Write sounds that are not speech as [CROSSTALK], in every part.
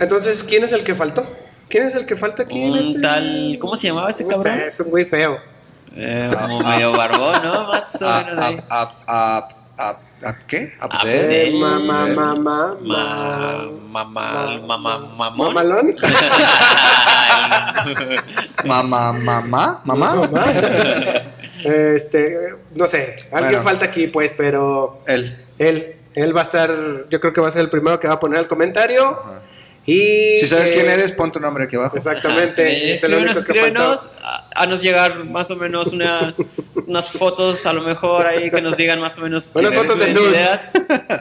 Entonces, ¿quién es el que faltó? ¿Quién es el que falta aquí en Un este? tal. ¿Cómo se llamaba ese No cabrón? sé, es un güey feo. Eh, como medio barbón, ¿no? Más o menos ahí. a, a, a, a- ¿a qué? Abdel. Mamá, [LAUGHS] mamá, Ma, mamá. mamá, mamá, mamón. Mamalón. Mamá, mamá, mamá. Mamá. Este, no sé, alguien Bueno. falta aquí, pues, pero Él. él, él va a estar, yo creo que va a ser el primero que va a poner el comentario. Ajá. Y Si sabes eh, quién eres, pon tu nombre aquí abajo. Exactamente. Escríbenos, escríbenos, a, a nos llegar más o menos una, unas fotos, a lo mejor ahí que nos digan más o menos. Unas fotos de nudes. ideas.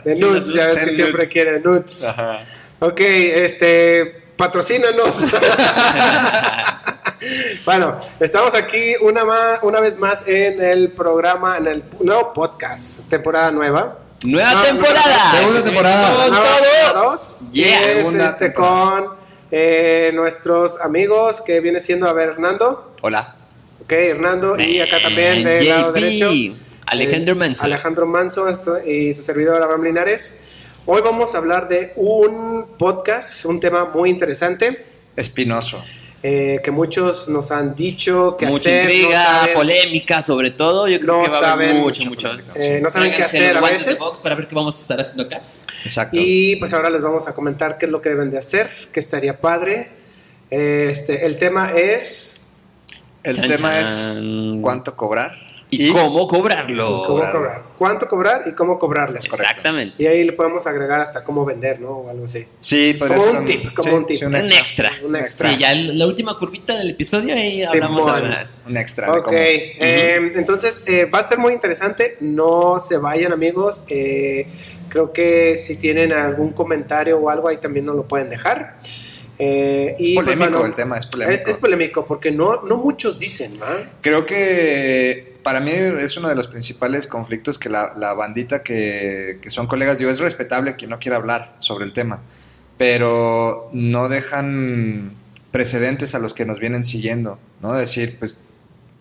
De Sí, nudes, ya ves nudes. que siempre quiere nudes. Ajá. Ok, este, patrocínanos. [LAUGHS] bueno, estamos aquí una, ma- una vez más en el programa, en el nuevo podcast, temporada nueva. Nueva No, temporada. Segunda temporada. Con todo. Yeah. Y es Segunda este, temporada. con eh, nuestros amigos que viene siendo, a ver, Hernando. Hola. Ok, Hernando. Y acá también del JP, lado derecho. Alejandro eh, Manso. Alejandro Manso esto- y su servidor Abraham Linares. Hoy vamos a hablar de un podcast, un tema muy interesante Espinoso. Eh, que muchos nos han dicho que Mucha hacer, intriga, no saben, polémica, sobre todo. Yo creo No que va a haber saben mucho, mucho. eh, no saben qué hacer a veces. para ver qué vamos a estar haciendo acá. Exacto. Y pues ahora les vamos a comentar qué es lo que deben de hacer, qué estaría padre. Este, el tema es El Chan, tema chan. es cuánto cobrar ¿Y, cómo cobrarlo? cómo cobrarlo. cobrar, cuánto cobrar y cómo cobrarles. Exactamente. Y ahí le podemos agregar hasta cómo vender, ¿no? O algo así. Sí, Como ser un tip, como sí, un tip. sí, Un extra. Un extra. Sí, ya la última curvita del episodio ahí hablamos de. Un extra. de Ok, cómo. eh, entonces eh, va a ser muy interesante. No se vayan, amigos. Eh, creo que si tienen algún comentario o algo ahí también nos lo pueden dejar. Eh, Es y, pues, polémico bueno, el tema, es polémico. Es, es polémico porque no, no muchos dicen, ¿no? Creo que para mí es uno de los principales conflictos que la, la bandita que, que son colegas, digo, es respetable quien no quiera hablar sobre el tema, pero no dejan precedentes a los que nos vienen siguiendo, ¿no? Decir, pues,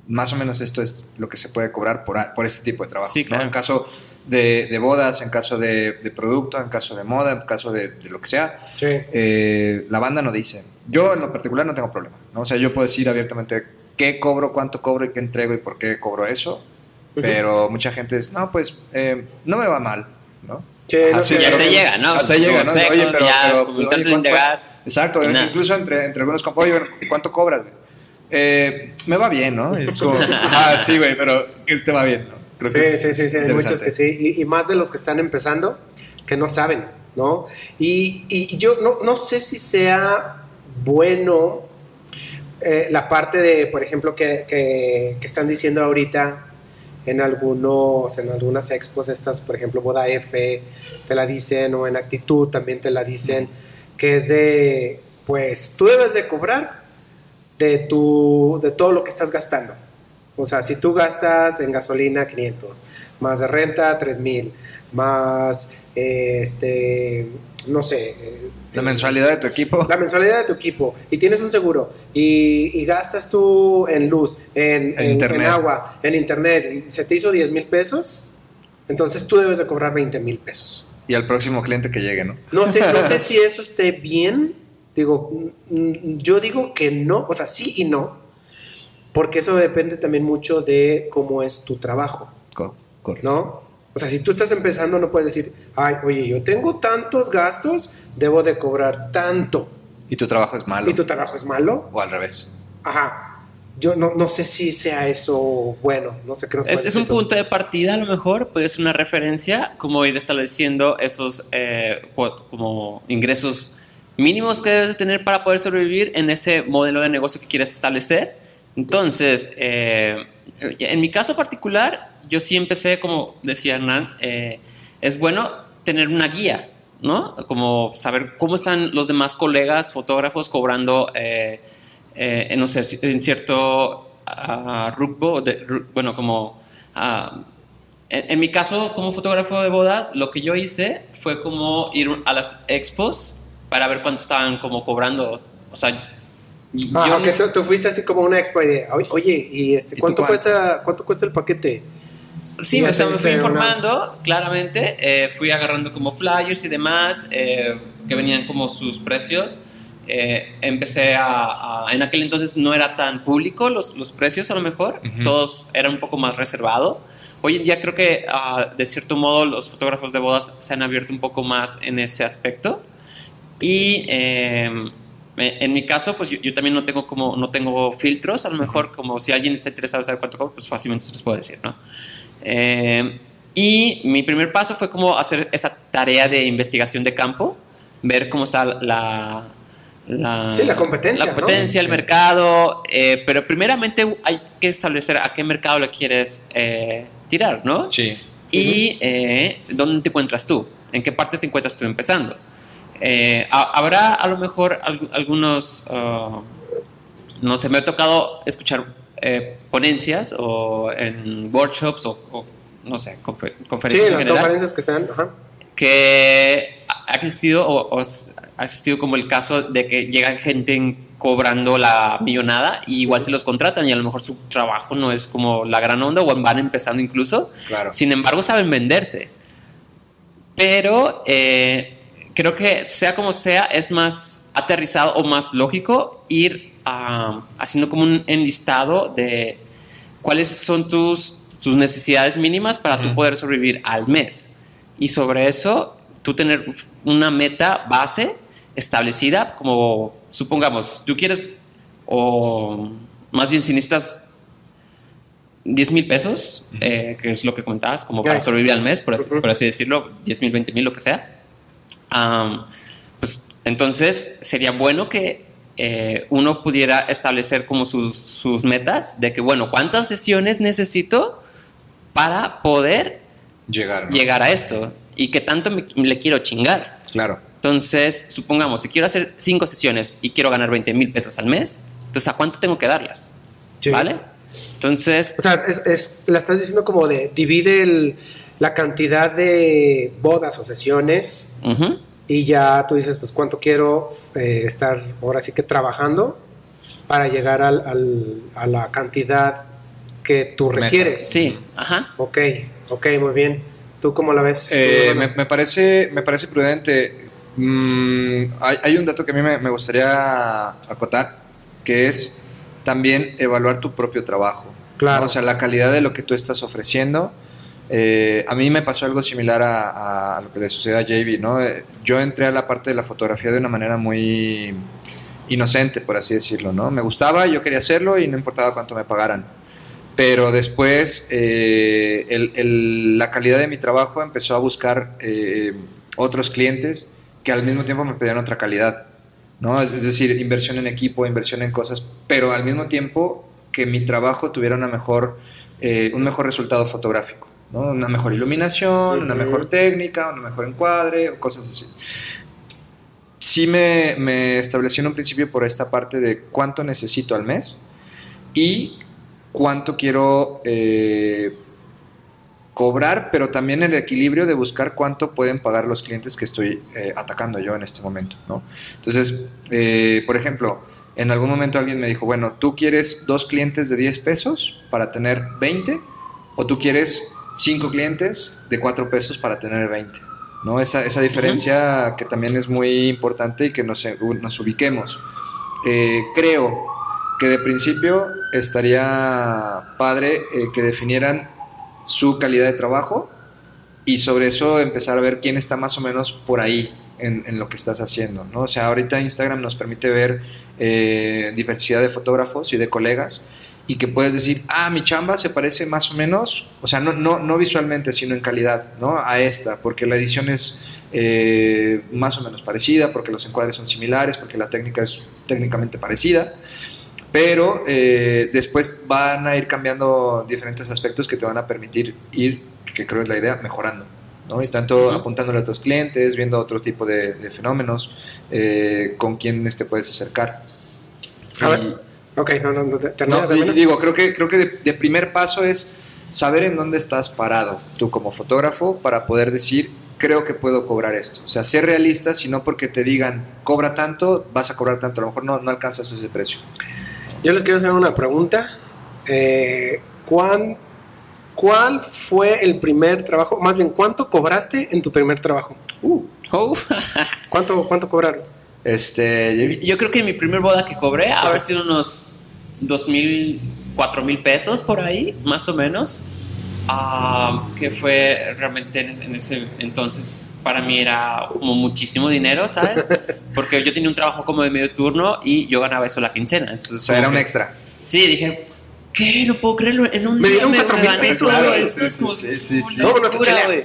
más o menos esto es lo que se puede cobrar por, por este tipo de trabajo. Sí, ¿no? claro. En caso de, de bodas, en caso de, de producto, en caso de moda, en caso de, de lo que sea, Sí. eh, la banda no dice. Yo en lo particular no tengo problema. ¿no? O sea, yo puedo decir abiertamente qué cobro, cuánto cobro y qué entrego y por qué cobro eso. Pero mucha gente es, no, pues eh, no me va mal, ¿no? Sí, Ajá, no sí. Y hasta llega, ¿no? Hasta llega, ¿no? Oye, pero, ya, pero, como oye, intento de ¿cuánto- indagar. Exacto, y incluso entre, entre algunos compas, oye, ¿cuánto cobras? Eh, me va bien, ¿no? Es como, ah, sí, güey, pero que te va bien, ¿no? Creo Sí, sí, sí, sí, hay muchos que sí, y, y más de los que están empezando, que no saben, ¿no? Y, y yo no, no sé si sea bueno eh, la parte de, por ejemplo, que, que- que están diciendo ahorita en algunos, en algunas expos, estas, por ejemplo, Boda F, te la dicen, o en Actitud también te la dicen, que es de, pues, tú debes de cobrar de, tu, de todo lo que estás gastando. O sea, si tú gastas en gasolina 500, más de renta 3000, más eh, este, no sé, eh, La mensualidad de tu equipo. la mensualidad de tu equipo y tienes un seguro y, y gastas tú en luz, en, En en- agua, en internet, y se te hizo 10 mil pesos, entonces tú debes de cobrar 20 mil pesos. Y al próximo cliente que llegue, ¿no? No sé, no sé [LAUGHS] si eso esté bien. Digo, mm, yo digo que no, o sea, sí y no, porque eso depende también mucho de cómo es tu trabajo, Co- correcto. ¿no? O sea, si tú estás empezando, no puedes decir, ay, oye, yo tengo tantos gastos, debo de cobrar tanto, Y tu trabajo es malo. y tu trabajo es malo. O al revés. Ajá. Yo no, no sé si sea eso bueno, no sé qué nos Es, es un punto de partida, a lo mejor, puede ser una referencia, como ir estableciendo esos eh, como ingresos mínimos que debes de tener para poder sobrevivir en ese modelo de negocio que quieres establecer. Entonces, eh, en mi caso particular, yo sí empecé, como decía Hernán, eh, es bueno tener una guía, ¿no? Como saber cómo están los demás colegas fotógrafos cobrando, eh, eh, en, cierto ah, rubro, bueno, como... ah, en, en mi caso, como fotógrafo de bodas, lo que yo hice fue como ir a las expos para ver cuánto estaban como cobrando. O sea, Ah, yo ok, ni si- tú, tú fuiste así como una expo y de, "Oye, ¿y este, ¿Y cuánto, cuánto? cuesta, cuánto cuesta el paquete? Sí, Y o sea, me fui diste una- informando, claramente. eh, fui agarrando como flyers y demás. eh, que venían como sus precios. Eh, empecé a, a- En aquel entonces no era tan público los, los precios, a lo mejor. Ujú. Todos eran un poco más reservado. Hoy en día creo que, ah, de cierto modo, los fotógrafos de bodas se han abierto un poco más en ese aspecto. Y eh, en mi caso, pues yo, yo también no tengo como no tengo filtros. A lo mejor, como si alguien está interesado en saber cuánto cobro, pues fácilmente se los puedo decir, ¿no? Eh, y mi primer paso fue como hacer esa tarea de investigación de campo, ver cómo está la... la Sí, la competencia, La ¿no? competencia, el Sí. mercado, eh, pero primeramente hay que establecer a qué mercado le quieres eh, tirar, ¿no? Sí. y dónde te encuentras tú, en qué parte te encuentras tú empezando. Eh, ha- habrá a lo mejor algu- algunos, ah, no sé, me ha tocado escuchar eh, ponencias o en workshops o, o, no sé, confer- Sí, conferencias en en las general, conferencias que sean. Ajá. que ha existido o, o ha existido como el caso de que llegan gente en- cobrando la millonada y igual se los contratan y a lo mejor su trabajo no es como la gran onda o van empezando incluso. Claro. Sin embargo, saben venderse. Pero eh, creo que sea como sea, es más aterrizado o más lógico ir ah, haciendo como un enlistado de cuáles son tus, tus necesidades mínimas para tú Ujú. poder sobrevivir al mes. Y sobre eso, tú tener una meta base establecida, como supongamos, tú quieres, o más bien si necesitas 10 mil pesos, eh, que es lo que comentabas, como para sobrevivir al mes, por así, Ujú. por así decirlo, 10 mil, 20 mil, lo que sea. Am, pues entonces sería bueno que eh, uno pudiera establecer como sus, sus metas de que, bueno, ¿cuántas sesiones necesito para poder Llegar. ¿no? llegar a esto? ¿Y qué tanto me- le quiero chingar? Claro. Entonces, supongamos, si quiero hacer cinco sesiones y quiero ganar 20 mil pesos al mes, entonces ¿a cuánto tengo que darlas? Sí. ¿Vale? Entonces, O sea, es, es- la estás diciendo como de divide el- la cantidad de bodas o sesiones y ya tú dices, pues cuánto quiero eh, estar ahora sí que trabajando para llegar al, al- a la cantidad que tú Meta. requieres. sí, ajá. Ok, ok, muy bien. ¿Tú cómo la ves? Eh, me, me parece, me parece prudente. Mm, hay, hay un dato que a mí me, me gustaría acotar, que es también evaluar tu propio trabajo. Claro. ¿no? O sea, la calidad de lo que tú estás ofreciendo. Eh, a mí me pasó algo similar a, a lo que le sucedió a JB, ¿no? Eh, Yo entré a la parte de la fotografía de una manera muy inocente, por así decirlo, ¿no? Me gustaba, yo quería hacerlo y no importaba cuánto me pagaran. Pero después eh, el- el- la calidad de mi trabajo empezó a buscar eh, otros clientes que al mismo tiempo me pedían otra calidad, ¿no? Es, es decir, inversión en equipo, inversión en cosas, pero al mismo tiempo que mi trabajo tuviera una mejor, eh, un mejor resultado fotográfico, ¿no? Una mejor iluminación, una mejor técnica, un mejor encuadre, o cosas así. Sí me, me establecí en un principio por esta parte de cuánto necesito al mes y cuánto quiero eh, cobrar, pero también el equilibrio de buscar cuánto pueden pagar los clientes que estoy eh, atacando yo en este momento, ¿no? Entonces, eh, por ejemplo, en algún momento alguien me dijo, bueno, ¿tú quieres dos clientes de 10 pesos para tener 20? ¿O tú quieres cinco clientes de 4 pesos para tener 20? ¿No? Esa, esa diferencia que también es muy importante y que nos, nos ubiquemos. Eh, creo que de principio estaría padre eh, que definieran su calidad de trabajo y sobre eso empezar a ver quién está más o menos por ahí en, en lo que estás haciendo, ¿no? O sea, ahorita Instagram nos permite ver eh, diversidad de fotógrafos y de colegas y que puedes decir, ah, mi chamba se parece más o menos, o sea, no, no, no visualmente, sino en calidad, ¿no? A esta, porque la edición es eh, más o menos parecida, porque los encuadres son similares, porque la técnica es técnicamente parecida, pero eh, después van a ir cambiando diferentes aspectos que te van a permitir ir, que creo es la idea, mejorando. ¿no? Y tanto apuntándole a tus clientes, viendo otro tipo de, de fenómenos, eh, con quienes te puedes acercar. A ver, Y- Ok, no, no, no, te- no, y digo, creo que, creo que de, de primer paso es saber en dónde estás parado tú como fotógrafo para poder decir, creo que puedo cobrar esto. O sea, ser realista, si no porque te digan, cobra tanto, vas a cobrar tanto. A lo mejor no, no alcanzas ese precio. Yo les quiero hacer una pregunta. Eh, ¿cuán- ¿cuál fue el primer trabajo? Más bien, ¿cuánto cobraste en tu primer trabajo? Oh. ¿Cuánto, cuánto cobraron? Este, Yo creo que mi primer boda que cobré haber sido unos dos mil, cuatro mil pesos por ahí, más o menos. Ah, que fue realmente en ese, en ese entonces para mí era como muchísimo dinero, ¿sabes? [LAUGHS] Porque yo tenía un trabajo como de medio turno y yo ganaba eso la quincena. Entonces, o sea, era un extra. Sí, dije, ¿qué? No puedo creerlo. En un Me día dieron cuatro mil pesos, güey. esto, es Sí, como sí, sí, sí. una locura, güey.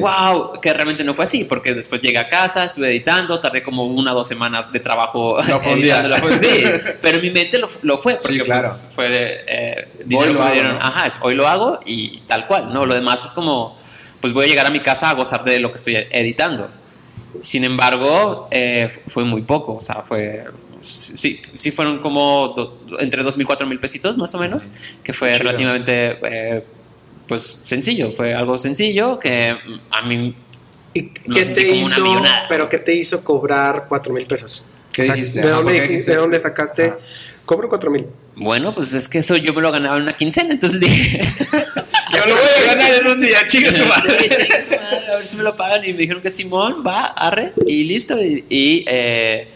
Wow, que realmente no fue así, porque después llegué a casa, estuve editando, tardé como una o dos semanas de trabajo No editándolo. Pues sí, [LAUGHS] pero en mi mente lo, lo fue, porque Sí, claro. pues, fue eh, dinero lo que me hago, dieron. ¿no? Ajá, es, hoy lo hago y tal cual, ¿no? Lo demás es como, pues voy a llegar a mi casa a gozar de lo que estoy editando. Sin embargo, eh, fue muy poco, o sea, fue... Sí, sí fueron como do- entre 2.000 y 4.000 pesitos más o menos, que fue chido. relativamente eh, pues sencillo, fue algo sencillo que a mí ¿Y qué te hizo? Pero ¿qué te hizo cobrar cuatro mil pesos? ¿Qué dijiste? ¿De Ajá, dónde. ¿De dónde sacaste? Ajá. Cobro cuatro mil. Bueno, pues es que eso yo me lo ganaba en una quincena, entonces dije, [LAUGHS] [LAUGHS] Yo lo voy a ganar en un día, chingue su [LAUGHS] Sí, madre. chingue su madre, a ver si me lo pagan. Y me dijeron que Simón, va, arre, y listo. Y, y, eh,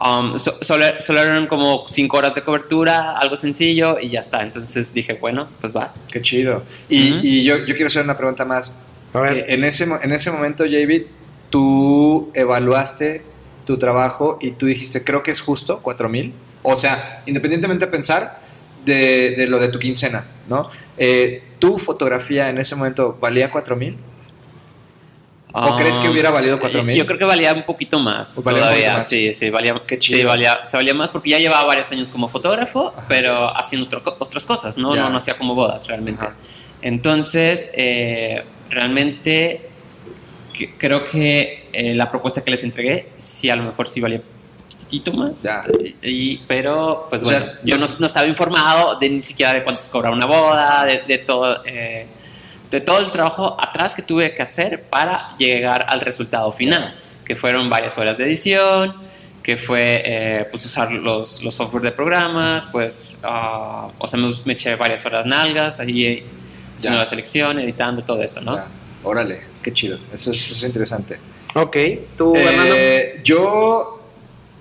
um, so- solo, solo eran como cinco horas de cobertura, algo sencillo, y ya está. Entonces dije, bueno, pues va. Qué chido. Y, yo, yo quiero hacer una pregunta más. A ver. Eh, en, ese, en ese momento, JB, tú evaluaste tu trabajo y tú dijiste, creo que es justo, 4 mil. O sea, independientemente de pensar de, de lo de tu quincena, ¿no? Eh, ¿Tu fotografía en ese momento valía 4 mil? ¿O crees que hubiera valido 4,000? Ah, Yo creo que valía un poquito más Valía todavía. más. Sí, sí, valía, Qué chido. sí, valía, se valía más porque ya llevaba varios años como fotógrafo, pero haciendo otro otras cosas, ¿no? No, no hacía como bodas realmente. Ajá. Entonces, eh, realmente que- creo que eh, la propuesta que les entregué, sí, a lo mejor sí valía un poquitito más. Ya. Y, pero, pues O bueno, sea, yo no, no estaba informado de ni siquiera de cuánto se cobraba una boda, de, de todo. eh, de todo el trabajo atrás que tuve que hacer para llegar al resultado final, que fueron varias horas de edición, que fue eh, pues usar los, los software de programas, pues, ah, o sea, me, me eché varias horas nalgas ahí eh, haciendo Ya. la selección, editando todo esto, ¿no? Ya. Órale, qué chido. Eso es, eso es interesante. Ok, tú, Eh, Fernando. yo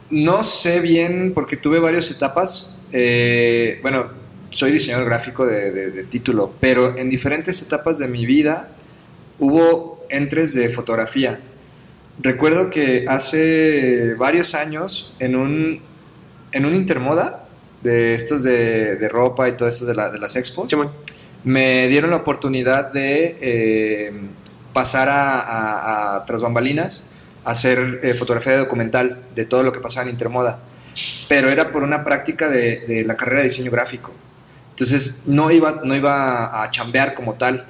no sé bien porque tuve varias etapas. Eh, bueno, soy diseñador gráfico de, de- de título, pero en diferentes etapas de mi vida hubo entres de fotografía. Recuerdo que hace varios años en un, en un intermoda de estos de, de ropa y todo esto de, la- de las expos, Simón. me dieron la oportunidad de eh, pasar a, a- a tras bambalinas a hacer eh, fotografía documental de todo lo que pasaba en Intermoda. Pero era por una práctica de, de la carrera de diseño gráfico. Entonces no iba, no iba a chambear como tal.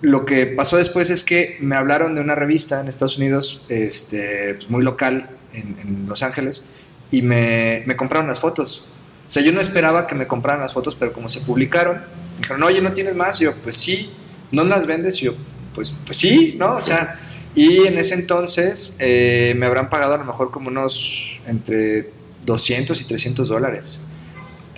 Lo que pasó después es que me hablaron de una revista en Estados Unidos, este, pues, muy local, en, Los Ángeles, y me, me compraron las fotos. O sea, yo no esperaba que me compraran las fotos, pero como se publicaron, me dijeron, oye, ¿no tienes más? Y yo, pues sí, ¿no las vendes? Y yo, pues, pues sí, ¿no? O sea, y en ese entonces eh, me habrán pagado a lo mejor como unos entre 200 y 300 dólares.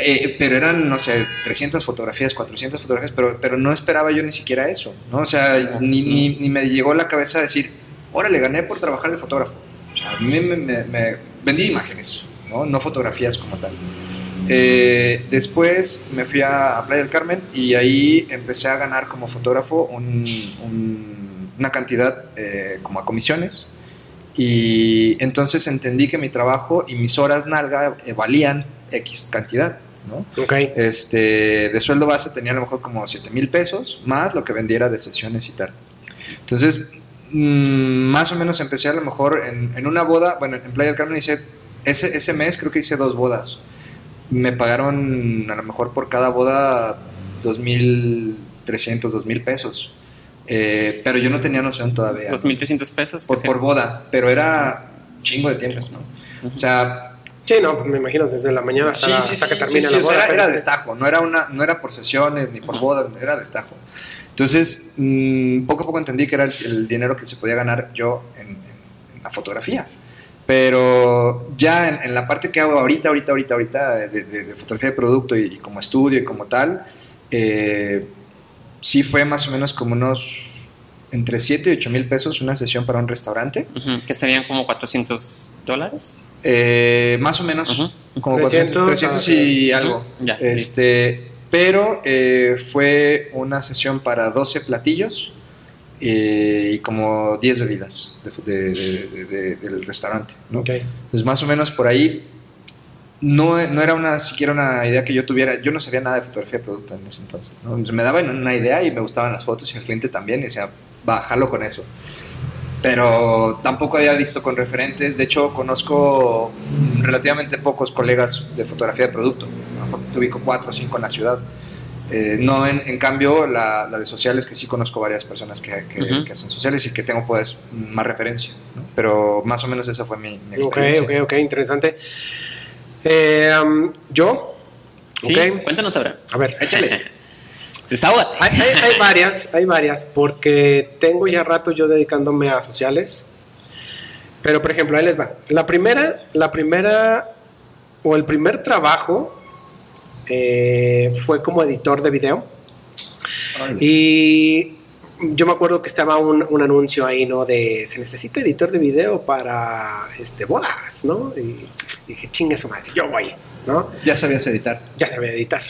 Eh, pero eran, no sé, 300 fotografías, 400 fotografías, pero, pero no esperaba yo ni siquiera eso, ¿no? O sea, ni, ni, ni me llegó a la cabeza decir, órale, gané por trabajar de fotógrafo. O sea, a mí me, me- me- vendí imágenes, ¿no? No fotografías como tal. Eh, después me fui a, a Playa del Carmen y ahí empecé a ganar como fotógrafo un- un- una cantidad eh, como a comisiones. Y entonces entendí que mi trabajo y mis horas nalga eh, valían X cantidad, ¿no? Ok. Este, de sueldo base tenía a lo mejor como 7 mil pesos, más lo que vendiera de sesiones y tal. Entonces, mm, más o menos empecé a lo mejor en, en una boda, bueno, en Playa del Carmen hice, ese, ese mes creo que hice dos bodas. Me pagaron a lo mejor por cada boda 2.300, 2.000 pesos. Eh, pero yo no tenía noción todavía. 2.300 pesos. Por, por boda, pero era chingo de tiempo, ¿no? O sea, Sí, no, pues me imagino desde la mañana hasta, sí, sí, hasta sí, que termina sí, la sí, o sea, boda. era, destajo, no era, una, no era por sesiones ni por bodas, era destajo. Entonces, mm, poco a poco entendí que era el, el dinero que se podía ganar yo en, en la fotografía. Pero ya en, en la parte que hago ahorita, ahorita, ahorita, ahorita, de, de- de fotografía de producto y, y como estudio y como tal, eh, sí fue más o menos como unos entre 7 y 8 mil pesos una sesión para un restaurante. Que serían como 400 dólares. Eh, más o menos, Ujú. como 300, 400, 300 y algo. ya, este, pero eh, fue una sesión para 12 platillos eh, y como 10 bebidas de- de- de- de- del restaurante. ¿no? Ok. Pues más o menos por ahí no, no era una siquiera una idea que yo tuviera. Yo no sabía nada de fotografía de producto en ese entonces. ¿no? Me daban una idea y me gustaban las fotos y el cliente también y decía, bájalo con eso. Pero tampoco había visto con referentes. De hecho, conozco relativamente pocos colegas de fotografía de producto. Mejor ubico cuatro o cinco en la ciudad. Eh, no en, en cambio la, la de sociales, que sí conozco varias personas que, que- Ujú. que hacen sociales y que tengo pues más referencia. ¿no? Pero más o menos esa fue mi, mi Ok, experiencia. ok, ok, interesante. Eh, um, yo, Sí, ok. cuéntanos ahora. A ver, échale. [LAUGHS] Desahógate. Hay, hay- hay varias, hay varias, porque tengo ya rato yo dedicándome a sociales. Pero, por ejemplo, ahí les va. La primera, la primera, o el primer trabajo eh, fue como editor de video. Y yo me acuerdo que estaba un, un anuncio ahí, ¿no? De se necesita editor de video para este, bodas, ¿no? Y dije, chingue su madre, yo voy, ¿no? Ya sabías editar. Ya sabía editar,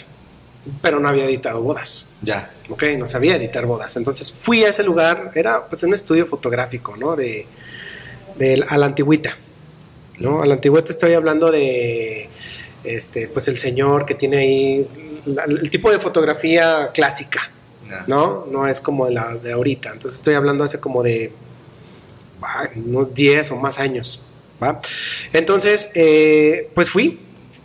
pero no había editado bodas. Ya. Ok, no sabía editar bodas. Entonces fui a ese lugar, era pues un estudio fotográfico, ¿no? De, de a la antigüita, ¿no? A la antigüita estoy hablando de, este, pues el señor que tiene ahí la- el tipo de fotografía clásica, Ya. ¿no? No es como la de ahorita. Entonces estoy hablando hace como de ah, unos 10 o más años, ¿va? Entonces, eh, pues fui.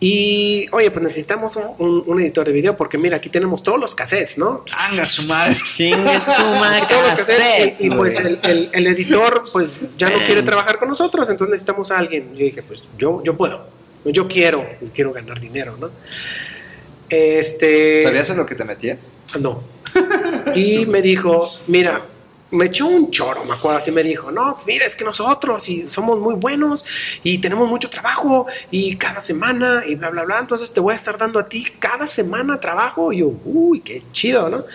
Y, oye, pues necesitamos un, un- un editor de video porque mira, aquí tenemos todos los cassettes, ¿no? ¡Anga su madre! Chingue su madre, Todos los cassettes, y, y, pues el, el- el editor pues ya no quiere trabajar con nosotros, entonces necesitamos a alguien. Yo dije, pues yo, yo puedo, yo quiero, pues, quiero ganar dinero, ¿no? Este... ¿Sabías en lo que te metías? No. Y me dijo, mira, me echó un choro, me acuerdo, así me dijo, no, pues mira, es que nosotros y somos muy buenos y tenemos mucho trabajo y cada semana y bla, bla, bla, entonces te voy a estar dando a ti cada semana trabajo. Y yo, uy, qué chido, ¿no?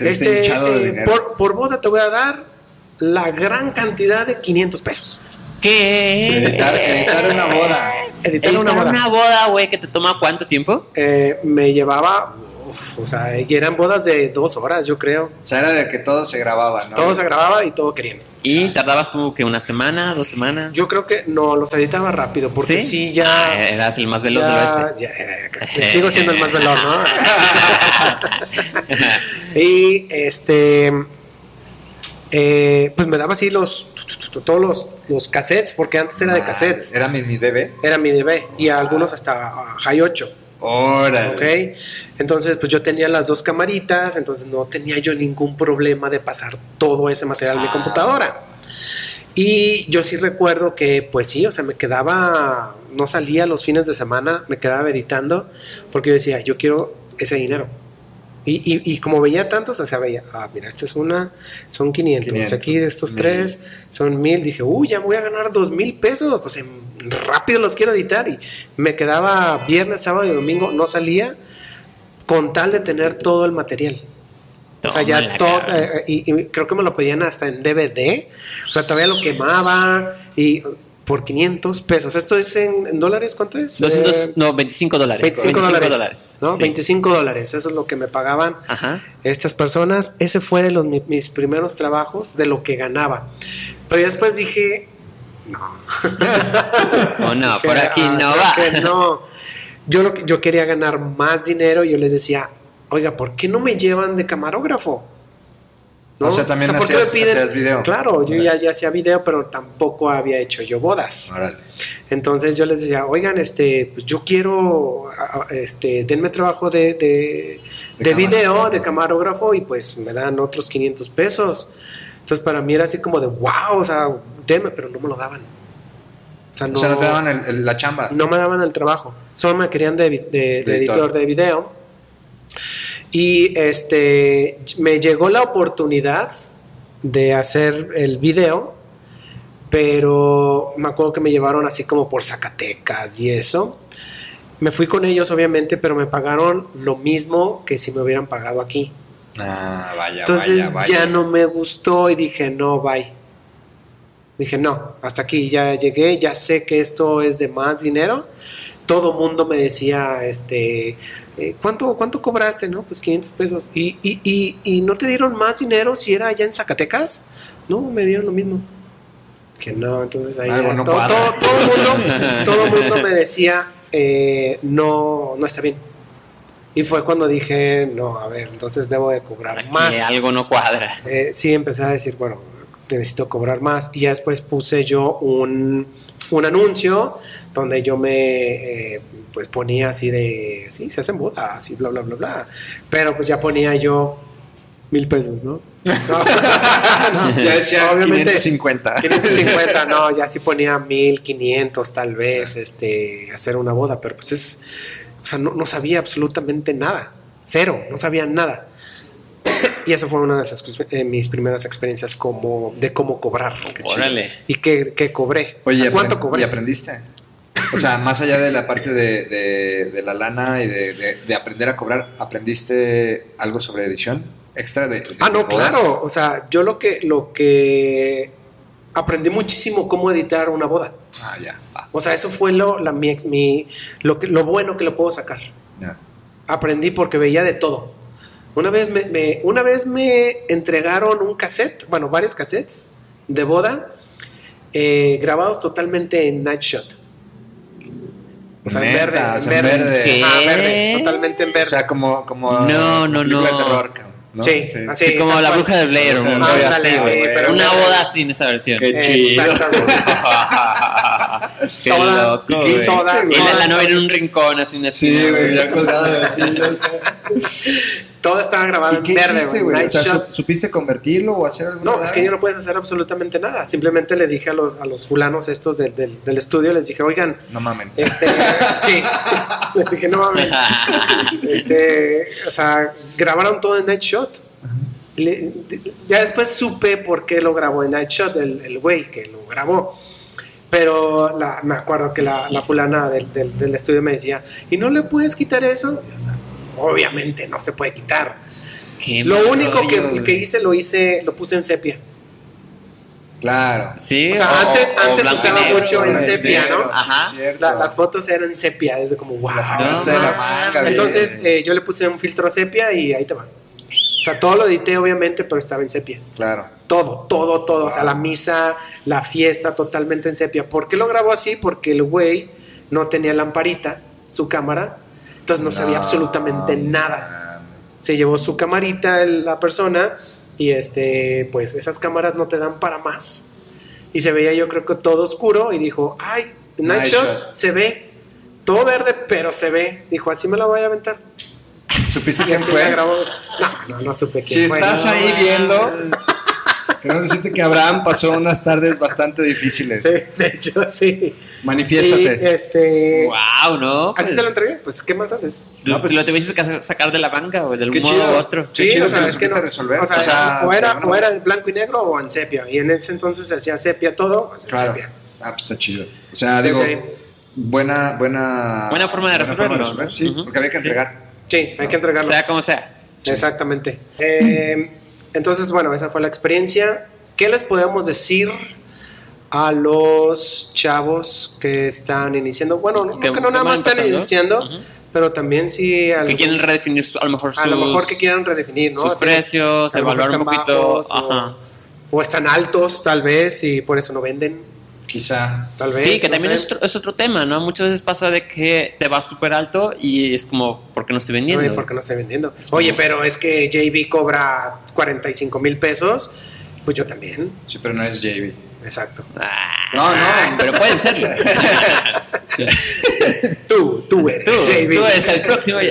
Este, por, por boda te voy a dar la gran cantidad de 500 pesos. ¿Qué? Editar, editar una boda. Editar una Editar boda. una boda, güey, que te toma cuánto tiempo? Eh, me llevaba, uf, o sea, y eran bodas de dos horas, yo creo. O sea, era de que todo se grababa, ¿no? Todo se grababa y todo querían. ¿Y tardabas tú que una semana, dos semanas? Yo creo que no, los editaba rápido, porque sí, ya. Ah, eras el más veloz del ya, oeste. ya, ya, ya, sigo siendo el más veloz, ¿no? [LAUGHS] y este. eh, pues me daba así los. Todos los, los cassettes, porque antes era de Ah, cassettes. Era mini DB. Era mi DB y algunos hasta ah, High 8. Órale. ¿Ok? Entonces, pues yo tenía las dos camaritas, entonces no tenía yo ningún problema de pasar todo ese material a mi Ah. computadora. Y yo sí recuerdo que, pues sí, o sea, me quedaba, no salía los fines de semana, me quedaba editando, porque yo decía, yo quiero ese dinero. Y, y, y como veía tantos, o sea, veía, ah, mira, esta es una, son 500, 500, aquí de estos mil. tres son mil. Dije, uy, ya voy a ganar dos mil pesos, pues en- rápido los quiero editar. Y me quedaba viernes, sábado y domingo, no salía, con tal de tener todo el material. O sea, ya todo, eh, y, y creo que me lo pedían hasta en DVD. O sea, todavía lo quemaba y por 500 pesos. ¿Esto es en, en dólares? ¿Cuánto es? 200, Eh, no, 25 dólares. 25 dólares. ¿no? Sí. 25 dólares. Eso es lo que me pagaban Ajá. estas personas. Ese fue de los, mi- mis primeros trabajos, de lo que ganaba. Pero después dije, no. Oh, no, [LAUGHS] por aquí "Ah, no va. que no. Yo, lo que- yo quería ganar más dinero y yo les decía, oiga, ¿por qué no me llevan de camarógrafo? O sea, también ¿por qué me hacías- hacías video. Claro, yo ya, ya hacía video, pero tampoco había hecho yo bodas. Órale. Entonces yo les decía, oigan, este, pues yo quiero, este, denme trabajo de, de, De de video, de camarógrafo y pues me dan otros 500 pesos. Entonces para mí era así como de, wow, o sea, denme, pero no me lo daban. O sea, no, O sea, no te daban el- el- la chamba. no me daban el trabajo. Solo me querían de, de- de De editor. editor de video. Y este me llegó la oportunidad de hacer el video, pero me acuerdo que me llevaron así como por Zacatecas y eso. Me fui con ellos, obviamente, pero me pagaron lo mismo que si me hubieran pagado aquí. Ah, vaya, Entonces vaya, vaya. ya no me gustó y dije, no, bye. Dije, no, hasta aquí ya llegué, ya sé que esto es de más dinero. Todo mundo me decía, este, eh, ¿cuánto, ¿cuánto cobraste? No, pues 500 pesos. ¿Y, y, y, ¿Y no te dieron más dinero si era allá en Zacatecas? No, me dieron lo mismo. Que no, entonces ahí Algo ya no todo, todo, todo el mundo, [LAUGHS] todo mundo me decía, eh, no, no está bien. Y fue cuando dije, no, a ver, entonces debo de cobrar Aquí más. algo no cuadra. Eh, sí, empecé a decir, bueno, necesito cobrar más. Y ya después puse yo un, un anuncio donde yo me eh, pues ponía así de, sí, se hacen bodas y bla, bla, bla, bla. Pero pues ya ponía yo mil pesos, ¿no? [LAUGHS] No. Ya decía Obviamente, 550. 550, no, ya sí ponía 1500 tal vez, este, hacer una boda, pero pues es, o sea, no, no sabía absolutamente nada, cero, no sabía nada. [CLEARS THROAT] Y esa fue una de esas, eh, mis primeras experiencias como, de cómo cobrar. Qué chido. Órale. Y qué, qué cobré. O Oye, sea, ¿cuánto cobré? ¿Y aprendiste? O sea, más allá de la parte de, de- de la lana y de, de- de aprender a cobrar, ¿aprendiste algo sobre edición extra de, de Ah, no, claro. O sea, yo lo que, lo que aprendí muchísimo cómo editar una boda. Ah, ya. O sea, eso fue lo, la, mi, lo, que, lo bueno que lo puedo sacar. ya. aprendí porque veía de todo. Una vez me, me- una vez me entregaron un cassette, bueno, varios cassettes de boda eh, grabados totalmente en night shot. O sea, en verde, o en sea, en verde. Ah, verde, totalmente en O verde. sea, como, como No, no, película no. de terror, cabrón, ¿no? Sí, así. Sí, como tal la cual. bruja de Blair, un Ándale, rollo así, sí, güey. pero Una boda así en esa versión. Qué chido. [LAUGHS] Qué loco, y güey. Y la, novia en un rincón, así una Sí, güey, ya colgada de [LAUGHS] Todo estaba grabado ¿Y en verde, hiciste, güey. O sea, shot. ¿su- ¿supiste convertirlo o hacer algo? No, es que ya no puedes hacer absolutamente nada. Simplemente le dije a los, a los fulanos estos del, del, del estudio, les dije, oigan, No mamen. Este, [LAUGHS] sí. Les dije, no mames. [LAUGHS] Este, o sea, grabaron todo en Night Shot. Le- ya después supe por qué lo grabó en Night Shot, el el güey que lo grabó. Pero la- me acuerdo que la, la fulana del, del- del estudio me decía, ¿y no le puedes quitar eso? Y, o sea, obviamente no se puede quitar. Qué Lo único que, que hice, lo hice, lo puse en sepia. Claro. Sí, O sea, antes- antes blanco y usaba negro, mucho en sepia, ¿no? Ajá. cierto. La- las fotos eran sepia, es de como, wow. Las de la bien. Entonces eh, yo le puse un filtro sepia y ahí te va. O sea, todo lo edité obviamente, pero estaba en sepia. Claro. Todo, todo, todo. O sea, la misa, la fiesta, totalmente en sepia. ¿Por qué lo grabó así? Porque el güey no tenía lamparita, su cámara. Entonces no sabía absolutamente nada. Se llevó su camarita la persona y este, pues esas cámaras no te dan para más. Y se veía yo creo que todo oscuro y dijo, ay, Night, Night Shot, Shot. se ve. Todo verde, pero se ve. Dijo, así me la voy a aventar. ¿Supiste quién fue? No, no, no supe quién Si fue. estás No, ahí viendo, queremos decirte que Abraham pasó unas tardes bastante difíciles. Sí, de hecho, sí. Manifiéstate. Y, este. Wow, ¿no? Así Pues, se lo entregué. Pues, ¿qué más haces? No, pues- lo tuviste que sacar de la banca, güey, de algún modo u otro. Qué chido o que sea, lo es que no- resolver. O, sea, O sea, o era, o era en blanco y negro o en sepia. Y en ese entonces se hacía sepia todo, pues, en Claro. sepia. Ah, pues está chido. O sea, digo, buena, buena. Buena forma de resolverlo, resolver, sí, porque había que Sí. entregar. Sí, hay No. que entregarlo. Sea como sea. Exactamente. Eh, entonces, bueno, esa fue la experiencia. ¿Qué les podemos decir a los chavos que están iniciando? Bueno, no, Que que no nada más están iniciando, pero también si algún- Que quieren redefinir a lo mejor sus, a lo mejor que quieran redefinir, ¿no? sus Así, precios, evaluar un poquito. bajos, o- Ajá. O, están altos, tal vez, y por eso no venden, Quizá. tal vez. Sí, que no también es otro, es otro tema, ¿no? Muchas veces pasa de que te vas súper alto y es como, ¿por qué no estoy vendiendo? Oye, ¿por qué no estoy vendiendo? Oye, pero es que JB cobra 45 mil pesos, pues yo también. Sí, pero no es JB. Exacto. Ah, No, no. Pero pueden serlo. Sí. [LAUGHS] Tú, tú eres Tú, JB. tú eres el próximo. [LAUGHS]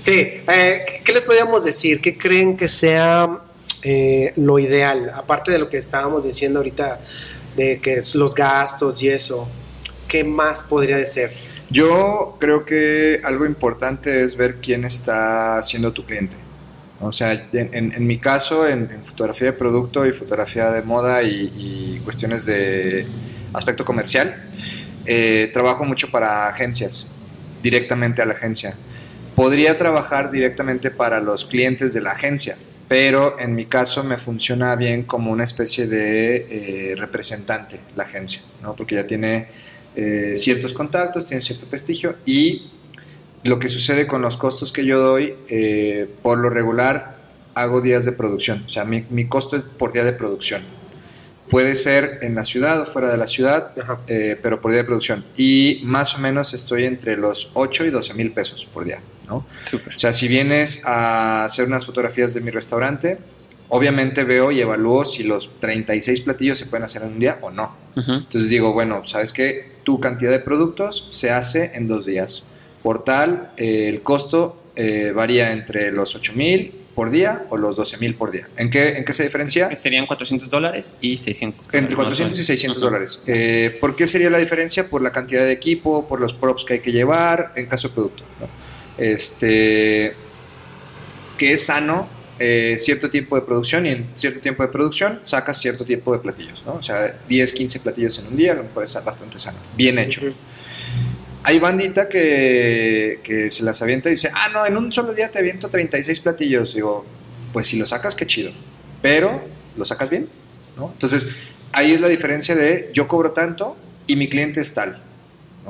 Sí, eh, ¿qué- ¿qué les podríamos decir? ¿Qué creen que sea eh, lo ideal? Aparte de lo que estábamos diciendo ahorita, de que es los gastos y eso, ¿qué más podría ser? Yo creo que algo importante es ver quién está siendo tu cliente. O sea, en, mi caso, en, fotografía de producto y fotografía de moda y, y cuestiones de aspecto comercial, eh, trabajo mucho para agencias, directamente a la agencia. podría trabajar directamente para los clientes de la agencia, pero en mi caso me funciona bien como una especie de eh, representante la agencia, ¿no? porque ya tiene eh, ciertos contactos, tiene cierto prestigio y lo que sucede con los costos que yo doy, eh, por lo regular hago días de producción, o sea, mi, mi costo es por día de producción. Puede ser en la ciudad o fuera de la ciudad, pero por día de producción. Y más o menos estoy entre los 8 y 12 mil pesos por día, ¿no? Súper. O sea, si vienes a hacer unas fotografías de mi restaurante, obviamente veo y evalúo si los 36 platillos se pueden hacer en un día o no. Ujú. Entonces digo, bueno, sabes que tu cantidad de productos se hace en dos días. Por tal, eh, el costo eh, varía entre los 8 mil por día o los 12 mil por día. ¿En qué, ¿En qué se diferencia? Serían 400 dólares y 600 dólares. Entre más o 400 y menos. 600 Ujú. dólares. Eh, ¿Por qué sería la diferencia? Por la cantidad de equipo, por los props que hay que llevar, en caso de producto. ¿no? Este, que es sano eh, cierto tiempo de producción y en cierto tiempo de producción sacas cierto tiempo de platillos. ¿no? O sea, 10, 15 platillos en un día, a lo mejor es bastante sano. Bien hecho. Hay bandita que, que se las avienta y dice, ah, no, en un solo día te aviento 36 platillos. Digo, pues si lo sacas, qué chido. Pero, ¿lo sacas bien? ¿No? Entonces, ahí es la diferencia de yo cobro tanto y mi cliente es tal.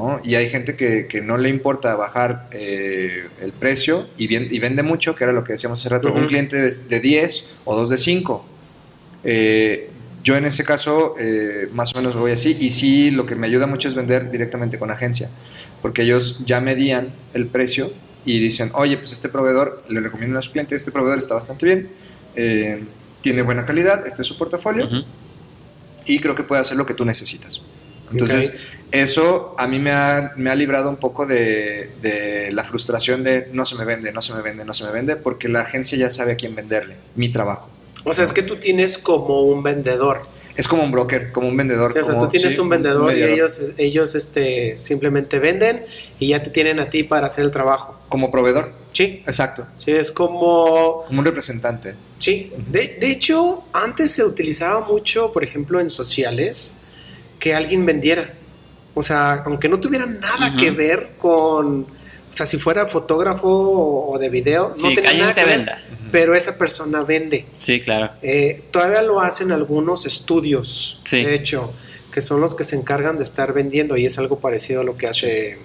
¿No? Y hay gente que, que no le importa bajar eh, el precio y, bien- y vende mucho, que era lo que decíamos hace rato, un cliente de, de 10 o dos de 5. Eh, yo en ese caso eh, más o menos voy así y sí lo que me ayuda mucho es vender directamente con agencia porque ellos ya medían el precio y dicen oye pues este proveedor le recomiendo a su cliente este proveedor está bastante bien tiene buena calidad este es su portafolio y creo que puede hacer lo que tú necesitas entonces eso a mí me ha, me ha librado un poco de, de la frustración de no se me vende no se me vende no se me vende porque la agencia ya sabe a quién venderle mi trabajo. O sea, es que tú tienes como un vendedor. es como un broker como un vendedor O sea, como- tú tienes sí, un vendedor y ellos, ellos este, simplemente venden y ya te tienen a ti para hacer el trabajo. como proveedor Sí, exacto. Sí, es como... como un representante. Sí, de, de hecho, antes se utilizaba mucho, por ejemplo, en sociales, que alguien vendiera. O sea, aunque no tuviera nada que ver con... O sea, si fuera fotógrafo o, de video, Sí, no tenía nada que ver, venda. pero esa persona vende. Sí, claro. Eh, todavía lo hacen algunos estudios, Sí. de hecho, que son los que se encargan de estar vendiendo y es algo parecido a lo que hace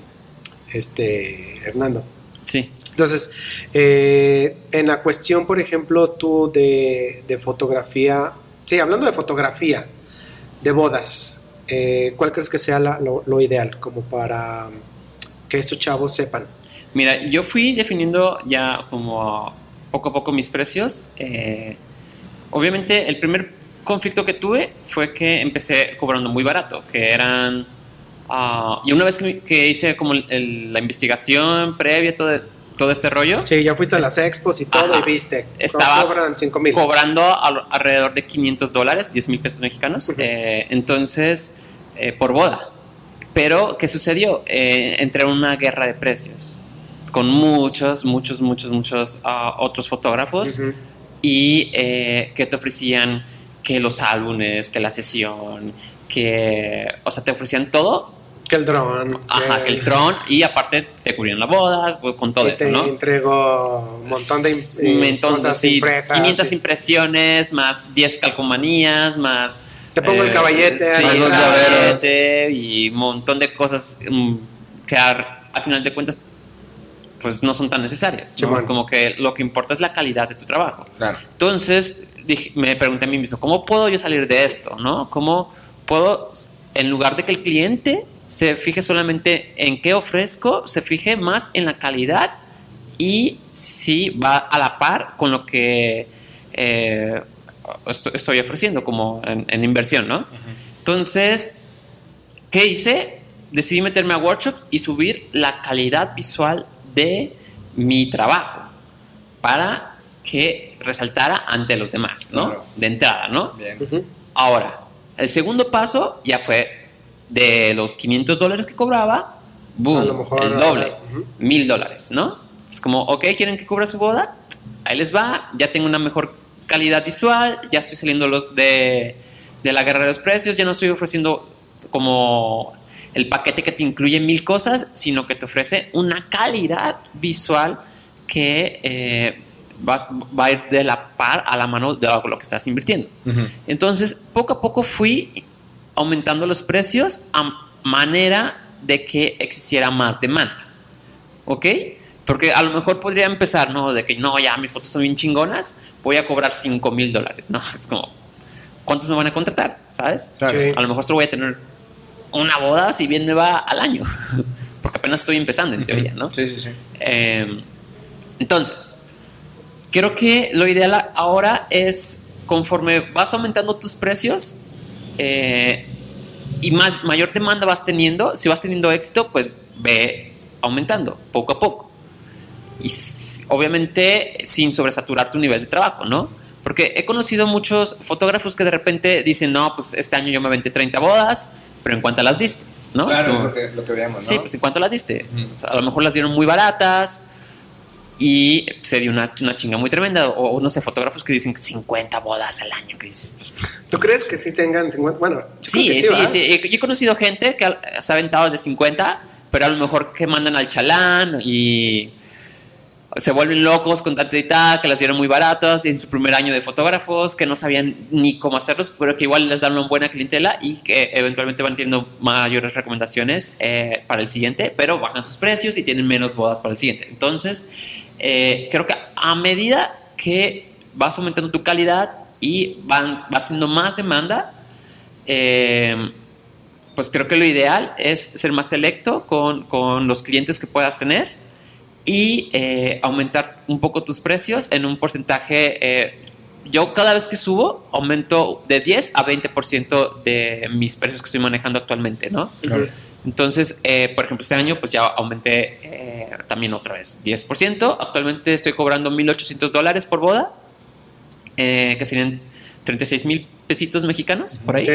este Hernando. Sí. Entonces, eh, en la cuestión, por ejemplo, tú de, de fotografía, sí, hablando de fotografía, de bodas, eh, ¿cuál crees que sea lo, ideal como para que estos chavos sepan? Mira, yo fui definiendo ya como poco a poco mis precios. Eh, obviamente, el primer conflicto que tuve fue que empecé cobrando muy barato, que eran... ah, y una vez que, hice como la investigación previa, todo, todo este rollo, Sí, ya fuiste a las expos y todo Ajá. y viste. Estaba Cobran 5 mil. cobrando al- alrededor de 500 dólares, 10 mil pesos mexicanos, eh, entonces, eh, por boda. Pero, ¿qué sucedió? Eh, entré en una guerra de precios con muchos, muchos, muchos, muchos ah, otros fotógrafos y eh, que te ofrecían que los álbumes, que la sesión, que, o sea, te ofrecían todo, Que el dron. ajá, que el tron y aparte te cubrían la boda, pues, con todo que eso, te ¿no? entregó un montón de S- eh, un montón, cosas sí, impresas. 500 sí. impresiones, más 10 calcomanías, más... Te pongo el caballete, sí, el caballete y un montón de cosas mm, que a, a final de cuentas pues no son tan necesarias. ¿no? Es como que lo que importa es la calidad de tu trabajo. Claro. Entonces dije- me pregunté a mí mismo, ¿cómo puedo yo salir de esto? ¿no? ¿Cómo puedo, en lugar de que el cliente se fije solamente en qué ofrezco, se fije más en la calidad y si va a la par con lo que eh, esto- estoy ofreciendo como en, en inversión, ¿no? Entonces, ¿qué hice? Decidí meterme a workshops y subir la calidad visual de mi trabajo para que resaltara ante los demás, ¿no? Claro. De entrada, ¿no? Bien. Ahora, el segundo paso ya fue de los 500 dólares que cobraba, boom, A lo mejor el doble, mil dólares, ¿no? Es como, ok, ¿quieren que cubra su boda? Ahí les va, ya tengo una mejor calidad visual, ya estoy saliendo los de, de la guerra de los precios, ya no estoy ofreciendo como el paquete que te incluye mil cosas, sino que te ofrece una calidad visual que eh, va, va a ir de la par a la mano de lo que estás invirtiendo. Entonces, poco a poco fui aumentando los precios a manera de que existiera más demanda. ¿Ok? Porque a lo mejor podría empezar, ¿no? De que no, ya mis fotos son bien chingonas, voy a cobrar 5 mil dólares. No, [LAUGHS] es como, ¿cuántos me van a contratar? ¿Sabes? A lo mejor solo voy a tener una boda si bien me va al año. [LAUGHS] Porque apenas estoy empezando en teoría, ¿no? Sí, sí, sí. Eh, entonces, creo que lo ideal ahora es conforme vas aumentando tus precios eh, y más, mayor demanda vas teniendo, si vas teniendo éxito, pues ve aumentando poco a poco. Y obviamente sin sobresaturar tu nivel de trabajo, ¿no? Porque he conocido muchos fotógrafos que de repente dicen, no, pues este año yo me aventé 30 bodas, pero en cuánto las diste, ¿no? Es Claro, es como- lo que, lo que veíamos, ¿no? Sí, pues en cuánto las diste. Ujú. O sea, a lo mejor las dieron muy baratas y se dio una, una chinga muy tremenda. O, no sé, fotógrafos que dicen que 50 bodas al año. Que dices, pues, ¿Tú crees que sí tengan 50? Bueno, sí, sí, sí. He- Yo he conocido gente que se ha aventado de 50, pero a lo mejor que mandan al chalán y se vuelven locos con tanta y tal, que las dieron muy baratas en su primer año de fotógrafos, que no sabían ni cómo hacerlos, pero que igual les dan una buena clientela y que eventualmente van teniendo mayores recomendaciones eh, para el siguiente, pero bajan sus precios y tienen menos bodas para el siguiente. Entonces, eh, creo que a medida que vas aumentando tu calidad y van, vas teniendo más demanda, eh, pues creo que lo ideal es ser más selecto con, con los clientes que puedas tener y eh, aumentar un poco tus precios en un porcentaje. eh, yo cada vez que subo aumento de 10 a 20% de mis precios que estoy manejando actualmente, ¿no? Ujú. Entonces, eh, por ejemplo, este año pues ya aumenté eh, también otra vez 10%. Actualmente estoy cobrando 1.800 dólares por boda, eh, que serían 36 mil pesitos mexicanos por ahí.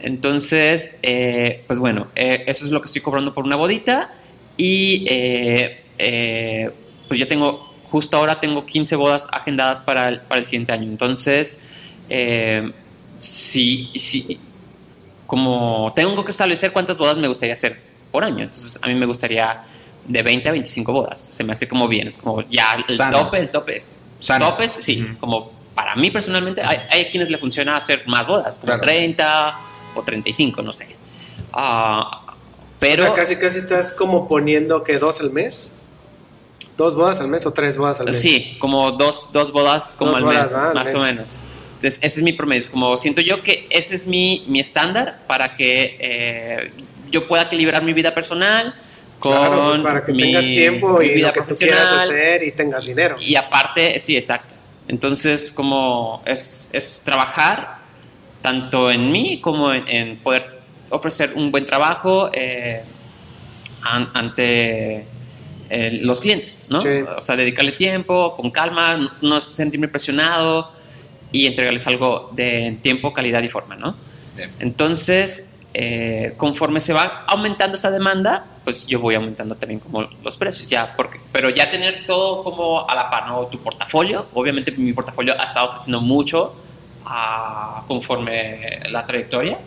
Entonces, eh, pues bueno, eh, eso es lo que estoy cobrando por una bodita. Y pues yo tengo, justo ahora tengo 15 bodas agendadas para el, para el siguiente año. Entonces, sí, sí, como tengo que establecer cuántas bodas me gustaría hacer por año. Entonces, a mí me gustaría de 20 a 25 bodas. Se me hace como bien, es como ya el Sano. tope, el tope. Sano. Topes, sí, como para mí personalmente, hay, hay quienes le funciona hacer más bodas, como Claro. 30 o 35, no sé. Ah, pero o sea, casi casi estás como poniendo que dos al mes. Dos bodas al mes o tres bodas al mes. sí, como dos, dos bodas como Dos al bodas, mes, ah, al más mes. o menos. Entonces, ese es mi promedio. Es como siento yo que ese es mi, mi estándar para que eh, yo pueda equilibrar mi vida personal con Claro, pues, para que mi, tengas tiempo y vida lo que tú quieras hacer y tengas dinero. Y aparte, sí, exacto. Entonces, como es, es trabajar tanto en mí como en, en poder ofrecer un buen trabajo eh, an- ante eh, los clientes, ¿no? Sí. O sea, dedicarle tiempo, con calma, no sentirme presionado y entregarles algo de tiempo, calidad y forma, ¿no? Bien. Entonces, eh, conforme se va aumentando esa demanda, pues yo voy aumentando también como los precios, ya, porque, pero ya tener todo como a la par, ¿no? Tu portafolio, obviamente mi portafolio ha estado creciendo mucho ah, conforme la trayectoria,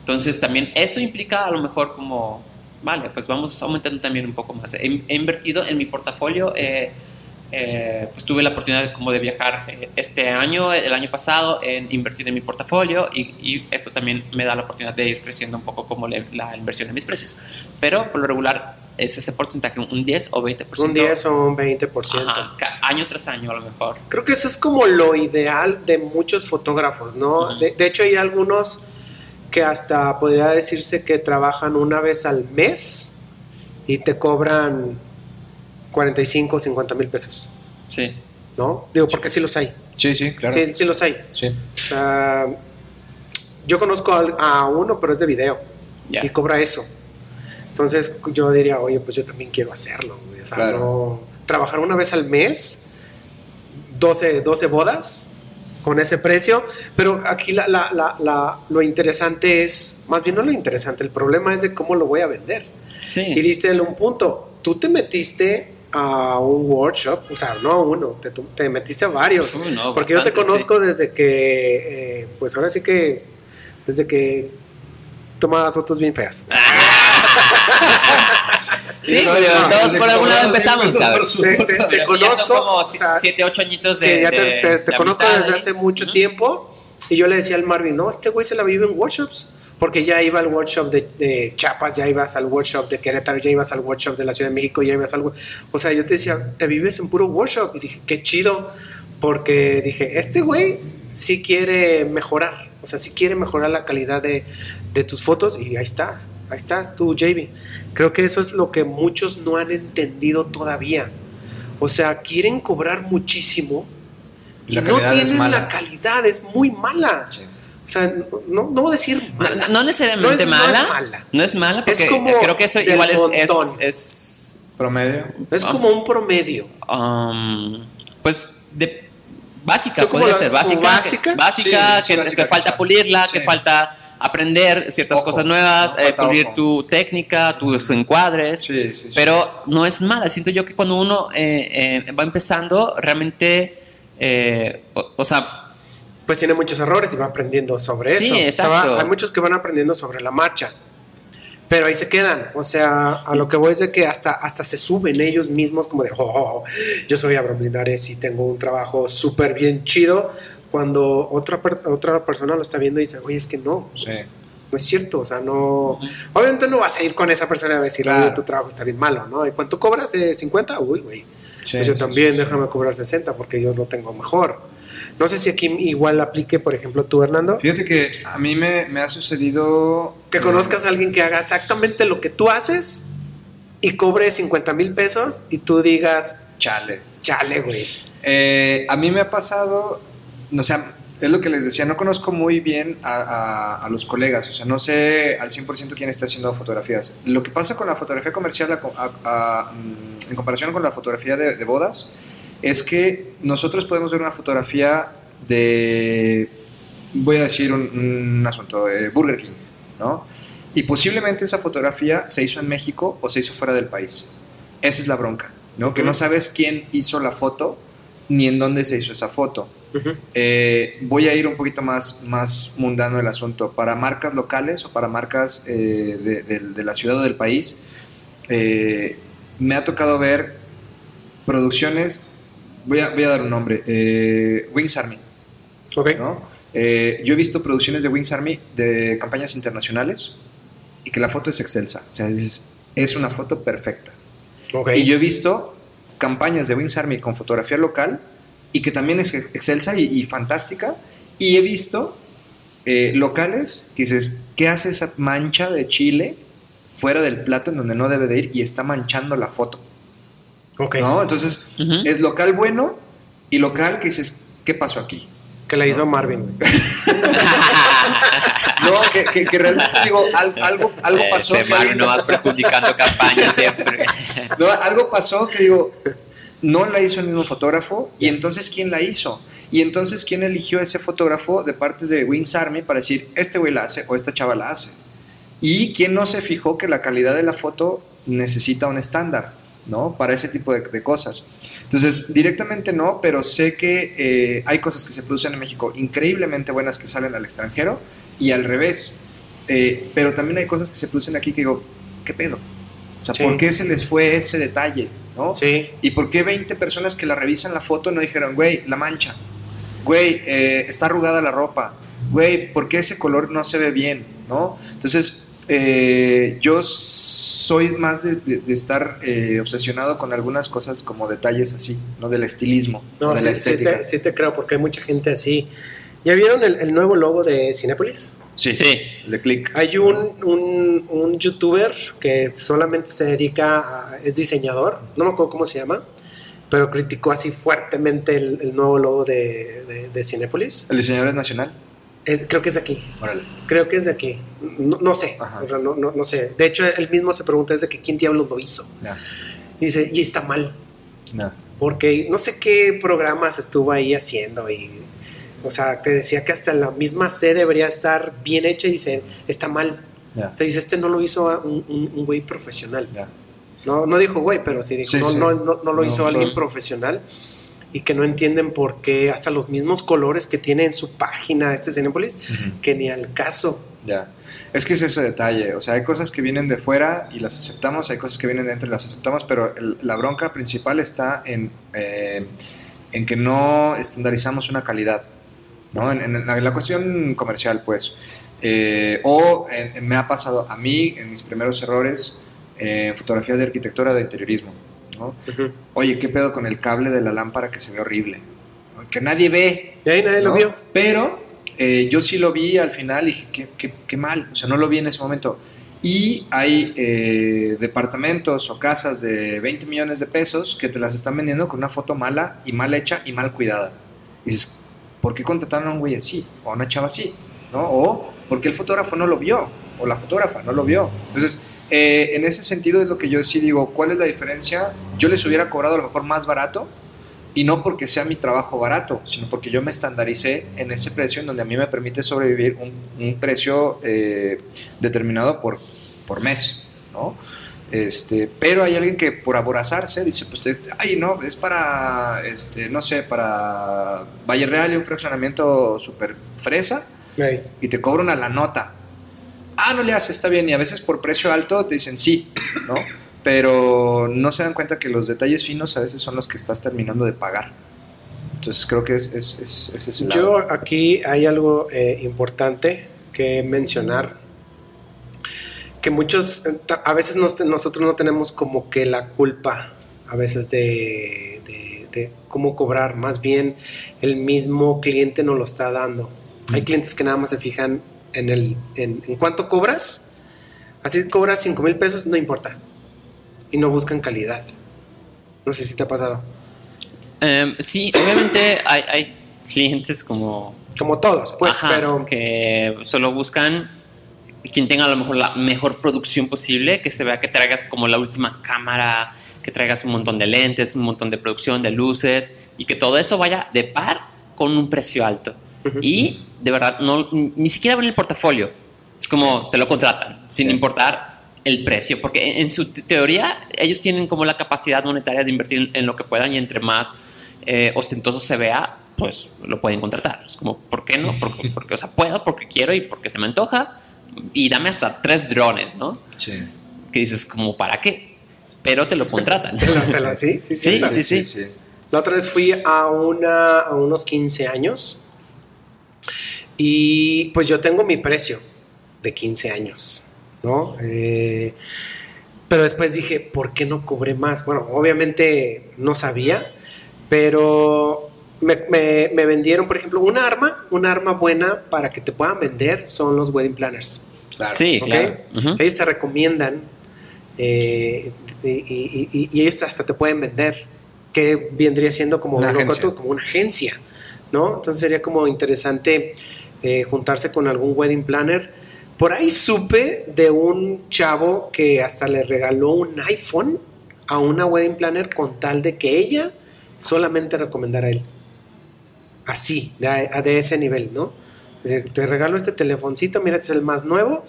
entonces también eso implica a lo mejor como, vale, pues vamos aumentando también un poco más. He, he invertido en mi portafolio, eh, eh, pues tuve la oportunidad como de viajar eh, este año, el año pasado, en invertir en mi portafolio y, y eso también me da la oportunidad de ir creciendo un poco como le- la inversión en mis precios. Pero por lo regular es ese porcentaje, un 10 o 20%. Un 10 o un 20%. Ajá, año tras año a lo mejor. Creo que eso es como lo ideal de muchos fotógrafos, ¿no? Ujú. de, de hecho, hay algunos que hasta podría decirse que trabajan una vez al mes y te cobran 45 o 50 mil pesos, Sí. ¿no? Digo, porque sí los hay. Sí, sí, claro. Sí, sí los hay. Sí. O sea, yo conozco a uno, pero es de video Ya. y cobra eso. Entonces yo diría, oye, pues yo también quiero hacerlo. O sea, Claro. no- trabajar una vez al mes, 12, 12 bodas con ese precio. Pero aquí la, la- la- la- lo interesante es, más bien no lo interesante, el problema es de cómo lo voy a vender. Sí. Y diste un punto. Tú te metiste a un workshop, o sea, no a uno, te, te metiste a varios. Uy, no, porque yo te conozco desde que, eh, pues ahora sí que, desde que tomabas fotos bien feas. [LAUGHS] sí, No, todos por algún lado empezamos, cabrón. Te- te- Pero ya conozco, son como o sea, 7, 8 añitos de. Sí, ya te, de- de conozco amistad, desde ¿eh? hace mucho tiempo y yo le decía al Marvin, no, este güey se la vive en workshops, porque ya iba al workshop de, de Chiapas, ya ibas al workshop de Querétaro, ya ibas al workshop de la Ciudad de México, ya ibas al... O sea, yo te decía, te vives en puro workshop y dije, qué chido, porque dije, este güey sí quiere mejorar, o sea, sí quiere mejorar la calidad de, de tus fotos y ahí estás, ahí estás tú, JB. Creo que eso es lo que muchos no han entendido todavía. O sea, quieren cobrar muchísimo y La no tienen la calidad, es muy mala. Sí. O sea, no, no voy a decir No, mala. no necesariamente No es- no mala. es mala. No es mala, Es porque como creo que eso igual es, es, Promedio. Es Ah. como un promedio. um, pues de básica, ¿Tú como podría la- ser básica. básica? que- básica, Sí, que, básica que falta pulirla, Sí. que falta aprender ciertas Ojo, cosas nuevas, ¿no? eh, Falta pulir ojo. tu técnica, tus encuadres. Sí, sí, sí. Pero no es mala. Siento yo que cuando uno eh, eh, va empezando, realmente, eh, o, o sea, Pues tiene muchos errores y va aprendiendo sobre Sí, eso. O sea, exacto. va- hay muchos que van aprendiendo sobre la marcha. Pero ahí se quedan. O sea, a lo que voy es de que hasta, hasta se suben ellos mismos como de, oh, oh, oh, yo soy Abraham Linares y tengo un trabajo súper bien chido. Cuando otra, per- otra persona lo está viendo y dice, oye, es que no, Sí. no es cierto, o sea, no... Obviamente no vas a ir con esa persona a decir, Claro. oye, tu trabajo está bien malo, ¿no? ¿Y cuánto cobras? Eh, ¿50? Uy, güey. Sí, pues yo también, sí, sí. déjame cobrar 60 porque yo lo tengo mejor. No sé si aquí igual aplique, por ejemplo, tú, Hernando, Fíjate que a mí me, me ha sucedido. que eh, conozcas a alguien que haga exactamente lo que tú haces y cobre 50 mil pesos y tú digas, Chale. chale, güey. Eh, a mí me ha pasado, o sea, es lo que les decía, no conozco muy bien a, a- a los colegas, o sea, no sé al 100% quién está haciendo fotografías. Lo que pasa con la fotografía comercial a- mm, en comparación con la fotografía de, de bodas es que nosotros podemos ver una fotografía de, voy a decir un, un asunto, de Burger King, ¿no? Y posiblemente esa fotografía se hizo en México o se hizo fuera del país. Esa es la bronca, ¿no? Que no sabes quién hizo la foto ni en dónde se hizo esa foto. Eh, voy a ir un poquito más, más mundano el asunto. Para marcas locales o para marcas eh, de, de- de la ciudad o del país, eh, me ha tocado ver producciones, voy a, voy a dar un nombre, Wings Army. Ok. ¿no? Yo he visto producciones de Wings Army de campañas internacionales y que la foto es excelsa. O sea, es, es una foto perfecta. ok. Y yo he visto campañas de Wings Army con fotografía local y que también es excelsa y, y fantástica. Y he visto eh, locales que dices, ¿qué hace esa mancha de chile fuera del plato en donde no debe de ir y está manchando la foto? ok. ¿No? Entonces, Ujú. es local bueno y local que dices, ¿qué pasó aquí? Que la hizo Marvin. güey. [LAUGHS] No, que, que- que realmente digo, al- algo, algo pasó. Ese que alguien- no vas perjudicando campañas siempre. [LAUGHS] No, algo pasó que digo, no la hizo el mismo fotógrafo, y entonces ¿quién la hizo? Y entonces ¿quién eligió ese fotógrafo de parte de Wings Army para decir, este güey la hace o esta chava la hace? Y quién no se fijó que la calidad de la foto necesita un estándar, ¿no? Para ese tipo de, de cosas. Entonces, directamente no, pero sé que eh, hay cosas que se producen en México increíblemente buenas que salen al extranjero y al revés. Eh, pero también hay cosas que se producen aquí que digo, ¿qué pedo? O sea, Sí. ¿por qué se les fue ese detalle? ¿No? Sí. ¿Y por qué 20 personas que la revisan la foto no dijeron, güey, la mancha? Güey, eh, está arrugada la ropa. Güey, ¿por qué ese color no se ve bien? ¿No? Entonces, eh, yo soy más de, de- de estar eh, obsesionado con algunas cosas como detalles así, ¿no? Del estilismo, No, de sí, la sí estética. te, sí te creo, porque hay mucha gente así. ¿Ya vieron el, el nuevo logo de Cinépolis? Sí, Sí. el de click. Hay un, un, un youtuber que solamente se dedica a. es diseñador, no me acuerdo cómo se llama, pero criticó así fuertemente el, el nuevo logo de, de, de Cinépolis. ¿El diseñador es nacional? Es- creo que es de aquí. Órale. Creo que es de aquí. No, no sé. No, no, no sé. De hecho, él mismo se pregunta desde que quién diablos lo hizo. Y dice, y está mal. Porque no sé qué programas estuvo ahí haciendo y, o sea, te decía que hasta la misma C debería estar bien hecha y dice, está mal. Ya, O sea, dice, este no lo hizo un, un- un güey profesional. No, no dijo güey, pero sí dijo, Sí, no, sí. No, no, no lo hizo alguien profesional y que no entienden por qué hasta los mismos colores que tiene en su página este Cinepolis, que ni al caso. Ya. Es que es ese detalle. O sea, hay cosas que vienen de fuera y las aceptamos, hay cosas que vienen de dentro y las aceptamos, pero el- la bronca principal está en, eh, en que no estandarizamos una calidad. ¿No? En, en la, en la cuestión comercial, pues. Eh, o en- me ha pasado a mí, en mis primeros errores, eh, en fotografía de arquitectura de interiorismo. ¿no? Oye, ¿qué pedo con el cable de la lámpara que se ve horrible? Que nadie ve. Y ahí nadie lo vio. Pero eh, yo sí lo vi al final y dije, qué, qué- qué mal, o sea, no lo vi en ese momento. Y hay eh, departamentos o casas de 20 millones de pesos que te las están vendiendo con una foto mala y mal hecha y mal cuidada. Y dices, ¿por qué contrataron a un güey así? O a una chava así, ¿no? O porque el fotógrafo no lo vio, o la fotógrafa no lo vio. Entonces, eh, en ese sentido es lo que yo sí digo, ¿cuál es la diferencia? Yo les hubiera cobrado a lo mejor más barato, y no porque sea mi trabajo barato, sino porque yo me estandaricé en ese precio en donde a mí me permite sobrevivir un, un precio eh, determinado por, por mes, ¿no? Este, pero hay alguien que por aborazarse dice, pues, ay, no, es para, este, no sé, para Valle Real y un fraccionamiento súper fresa y te cobran a la nota. Ah, no le hace, está bien. Y a veces por precio alto te dicen sí, ¿no? Pero no se dan cuenta que los detalles finos a veces son los que estás terminando de pagar. Entonces creo que es, es, es, es ese lado. Yo aquí hay algo eh, importante que mencionar, que muchos, eh, a veces nos- nosotros no tenemos como que la culpa, a veces de, de- de cómo cobrar, más bien el mismo cliente nos lo está dando. Hay clientes que nada más se fijan en, el, en, en cuánto cobras, así cobras 5 mil pesos, no importa, y no buscan calidad. No sé si te ha pasado. Em, sí, obviamente hay, hay clientes como Como todos, pues, Ajá, pero... que solo buscan quien tenga a lo mejor la mejor producción posible, que se vea que traigas como la última cámara, que traigas un montón de lentes, un montón de producción de luces y que todo eso vaya de par con un precio alto. Ujú. Y de verdad, no, ni siquiera ven el portafolio. Es como te lo contratan, sin Sí. importar el precio, porque en, su te- teoría ellos tienen como la capacidad monetaria de invertir en, en lo que puedan y entre más eh, ostentoso se vea, pues lo pueden contratar. Es como, ¿por qué no? Porque, [LAUGHS] porque, o sea, puedo, porque quiero y porque se me antoja. Y dame hasta tres drones, ¿no? Sí. Que dices, como, ¿para qué? Pero te lo contratan. Sí, sí, Sí, sí, sí. La otra vez fui a, una, a unos 15 años y pues yo tengo mi precio de 15 años, ¿no? Eh, pero después dije, ¿por qué no cobré más? Bueno, obviamente no sabía, pero me, me- me vendieron, por ejemplo, un arma, un arma buena para que te puedan vender son los wedding planners. Claro. Sí, ¿ok? claro. Ellos te recomiendan eh, y, y- y- y ellos hasta te pueden vender, que vendría siendo como, Una loco agencia. tú, como una agencia, ¿no? Entonces sería como interesante eh, juntarse con algún wedding planner. Por ahí supe de un chavo que hasta le regaló un iPhone a una wedding planner con tal de que ella solamente recomendara a él. Así, de, a- de ese nivel, ¿no? Es decir, te regalo este telefoncito, mira, este es el más nuevo,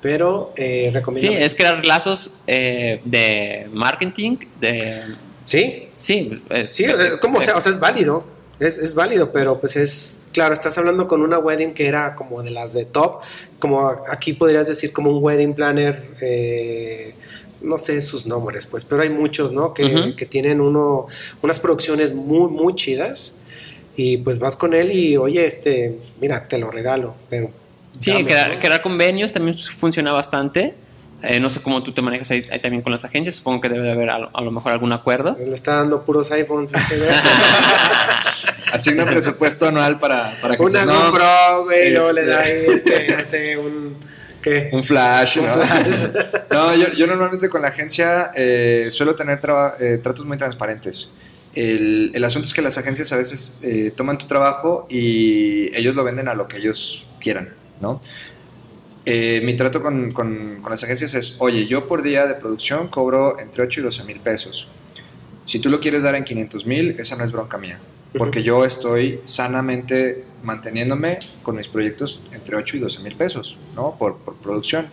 pero eh, recomiendo. Sí, es crear lazos eh, de marketing, de... Sí, Sí, es- sí, eh, como sea, o sea, es válido. Es, es válido, pero pues es, claro, estás hablando con una wedding que era como de las de top, como aquí podrías decir como un wedding planner, eh, no sé sus nombres, pues, pero hay muchos, ¿no? Que, que tienen uno, unas producciones muy, muy chidas y pues vas con él y, oye, este, mira, te lo regalo, pero... Sí, dame, crear, ¿no? crear convenios también funciona bastante. Eh, no sé cómo tú te manejas ahí, ahí también con las agencias. Supongo que debe de haber a, lo- a lo mejor algún acuerdo. Le está dando puros iPhones. este. [LAUGHS] Asigna presupuesto anual para, para que Una no, GoPro, güey, y luego le este- da ahí, este, [LAUGHS] no sé, un... ¿Qué? Un flash, ¿no? Un flash. [LAUGHS] no, yo, yo normalmente con la agencia eh, suelo tener traba- eh, tratos muy transparentes. El, el asunto es que las agencias a veces eh, toman tu trabajo y ellos lo venden a lo que ellos quieran, ¿no? Eh, mi trato con, con- con las agencias es, oye, yo por día de producción cobro entre 8 y 12 mil pesos. Si tú lo quieres dar en 500 mil, esa no es bronca mía. Porque yo estoy sanamente manteniéndome con mis proyectos entre 8 y 12 mil pesos, ¿no? Por, por producción.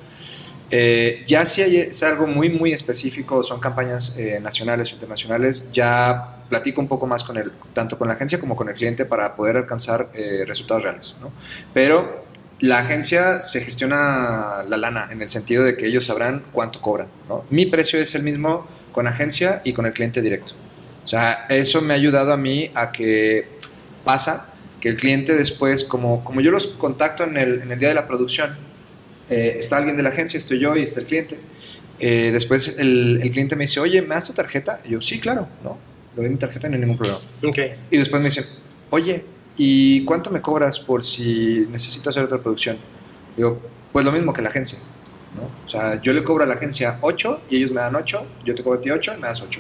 Eh, ya si hay, es algo muy, muy específico, son campañas eh, nacionales o internacionales, ya platico un poco más con el, tanto con la agencia como con el cliente para poder alcanzar eh, resultados reales, ¿no? Pero la agencia se gestiona la lana en el sentido de que ellos sabrán cuánto cobran. ¿no? Mi precio es el mismo con agencia y con el cliente directo. O sea, eso me ha ayudado a mí a que pasa que el cliente después, como, como yo los contacto en el, en el día de la producción, eh, está alguien de la agencia, estoy yo y está el cliente. Eh, después el, el cliente me dice, oye, ¿me das tu tarjeta? Y yo, sí, claro, ¿no? Le doy mi tarjeta, no hay ningún problema. Ok. Y después me dicen, oye, ¿y cuánto me cobras por si necesito hacer otra producción? Digo, pues lo mismo que la agencia. ¿no? O sea, yo le cobro a la agencia 8 y ellos me dan 8, yo te cobro a ti 8 y me das 8.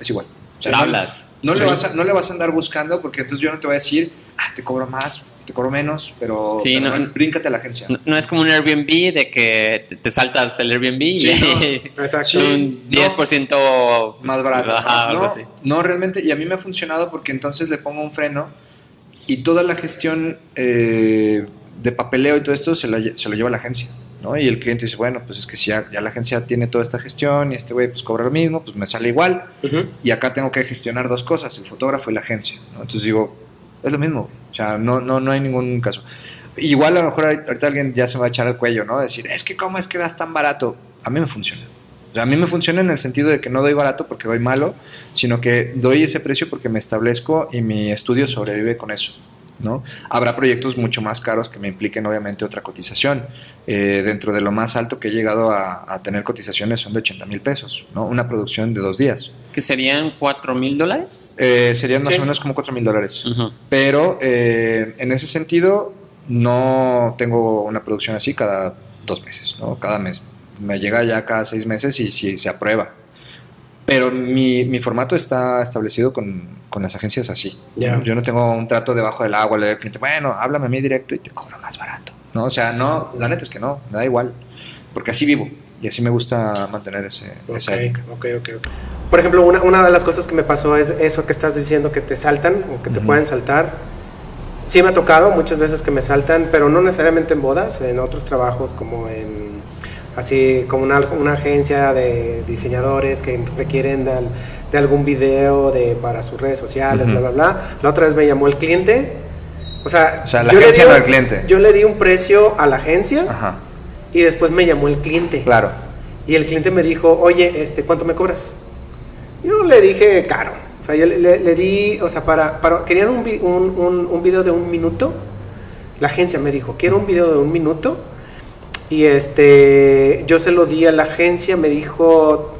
Es igual. O sea, no- Tablas. No, le vas a, no le vas a andar buscando porque entonces yo no te voy a decir, ah, te cobro más, te cobro menos, pero, Sí, pero no- bríncate a la agencia. No, no es como un Airbnb de que te, te saltas el Airbnb y [LAUGHS] Exacto. es un 10% más barato. Ajá, algo no, así. no, realmente, y a mí me ha funcionado porque entonces le pongo un freno y toda la gestión eh, de papeleo y todo esto se lo, lle- se lo lleva la agencia. ¿no? Y el cliente dice, bueno, pues es que si ya, ya la agencia tiene toda esta gestión y este güey pues cobra lo mismo, pues me sale igual. Y acá tengo que gestionar dos cosas, el fotógrafo y la agencia. ¿no? Entonces digo, es lo mismo. O sea, no, no, no hay ningún caso. Igual a lo mejor ahorita alguien ya se va a echar al cuello, ¿no? Decir, es que cómo es que das tan barato. A mí me funciona. A mí me funciona en el sentido de que no doy barato porque doy malo, sino que doy ese precio porque me establezco y mi estudio sobrevive con eso. ¿No? Habrá proyectos mucho más caros que me impliquen obviamente otra cotización. Eh, dentro de lo más alto que he llegado a, a tener cotizaciones son de 80 mil pesos, ¿no? Una producción de dos días. que serían 4 mil dólares. Eh, serían más Sí. o menos como 4 mil dólares. Pero eh, en ese sentido, no tengo una producción así cada dos meses, ¿no? Cada mes. Me llega ya cada seis meses y si se aprueba. Pero mi, mi formato está establecido con, con las agencias así. Yo no tengo un trato debajo del agua, le digo al cliente, bueno, háblame a mí directo y te cobro más barato. ¿no? O sea, no, la neta es que no, me da igual. Porque así vivo y así me gusta mantener ese, esa Ok, ética. ok, ok, ok. Por ejemplo, una, una de las cosas que me pasó es eso que estás diciendo, que te saltan o que te pueden saltar. Sí me ha tocado muchas veces que me saltan, pero no necesariamente en bodas, en otros trabajos como en así como una, una agencia de diseñadores que requieren de, al- de algún video de, para sus redes sociales, Ujú. bla, bla, bla. La otra vez me llamó el cliente. O sea, O sea, la yo le agencia di no un- al cliente. Yo le di un precio a la agencia Ajá, y después me llamó el cliente. claro. Y el cliente me dijo, oye, este, ¿cuánto me cobras? Yo le dije, caro. O sea, yo le, le- le di, o sea, para, para querían un, un- un video de un minuto. La agencia me dijo, quiero un video de un minuto. Y este, yo se lo di a la agencia, me dijo,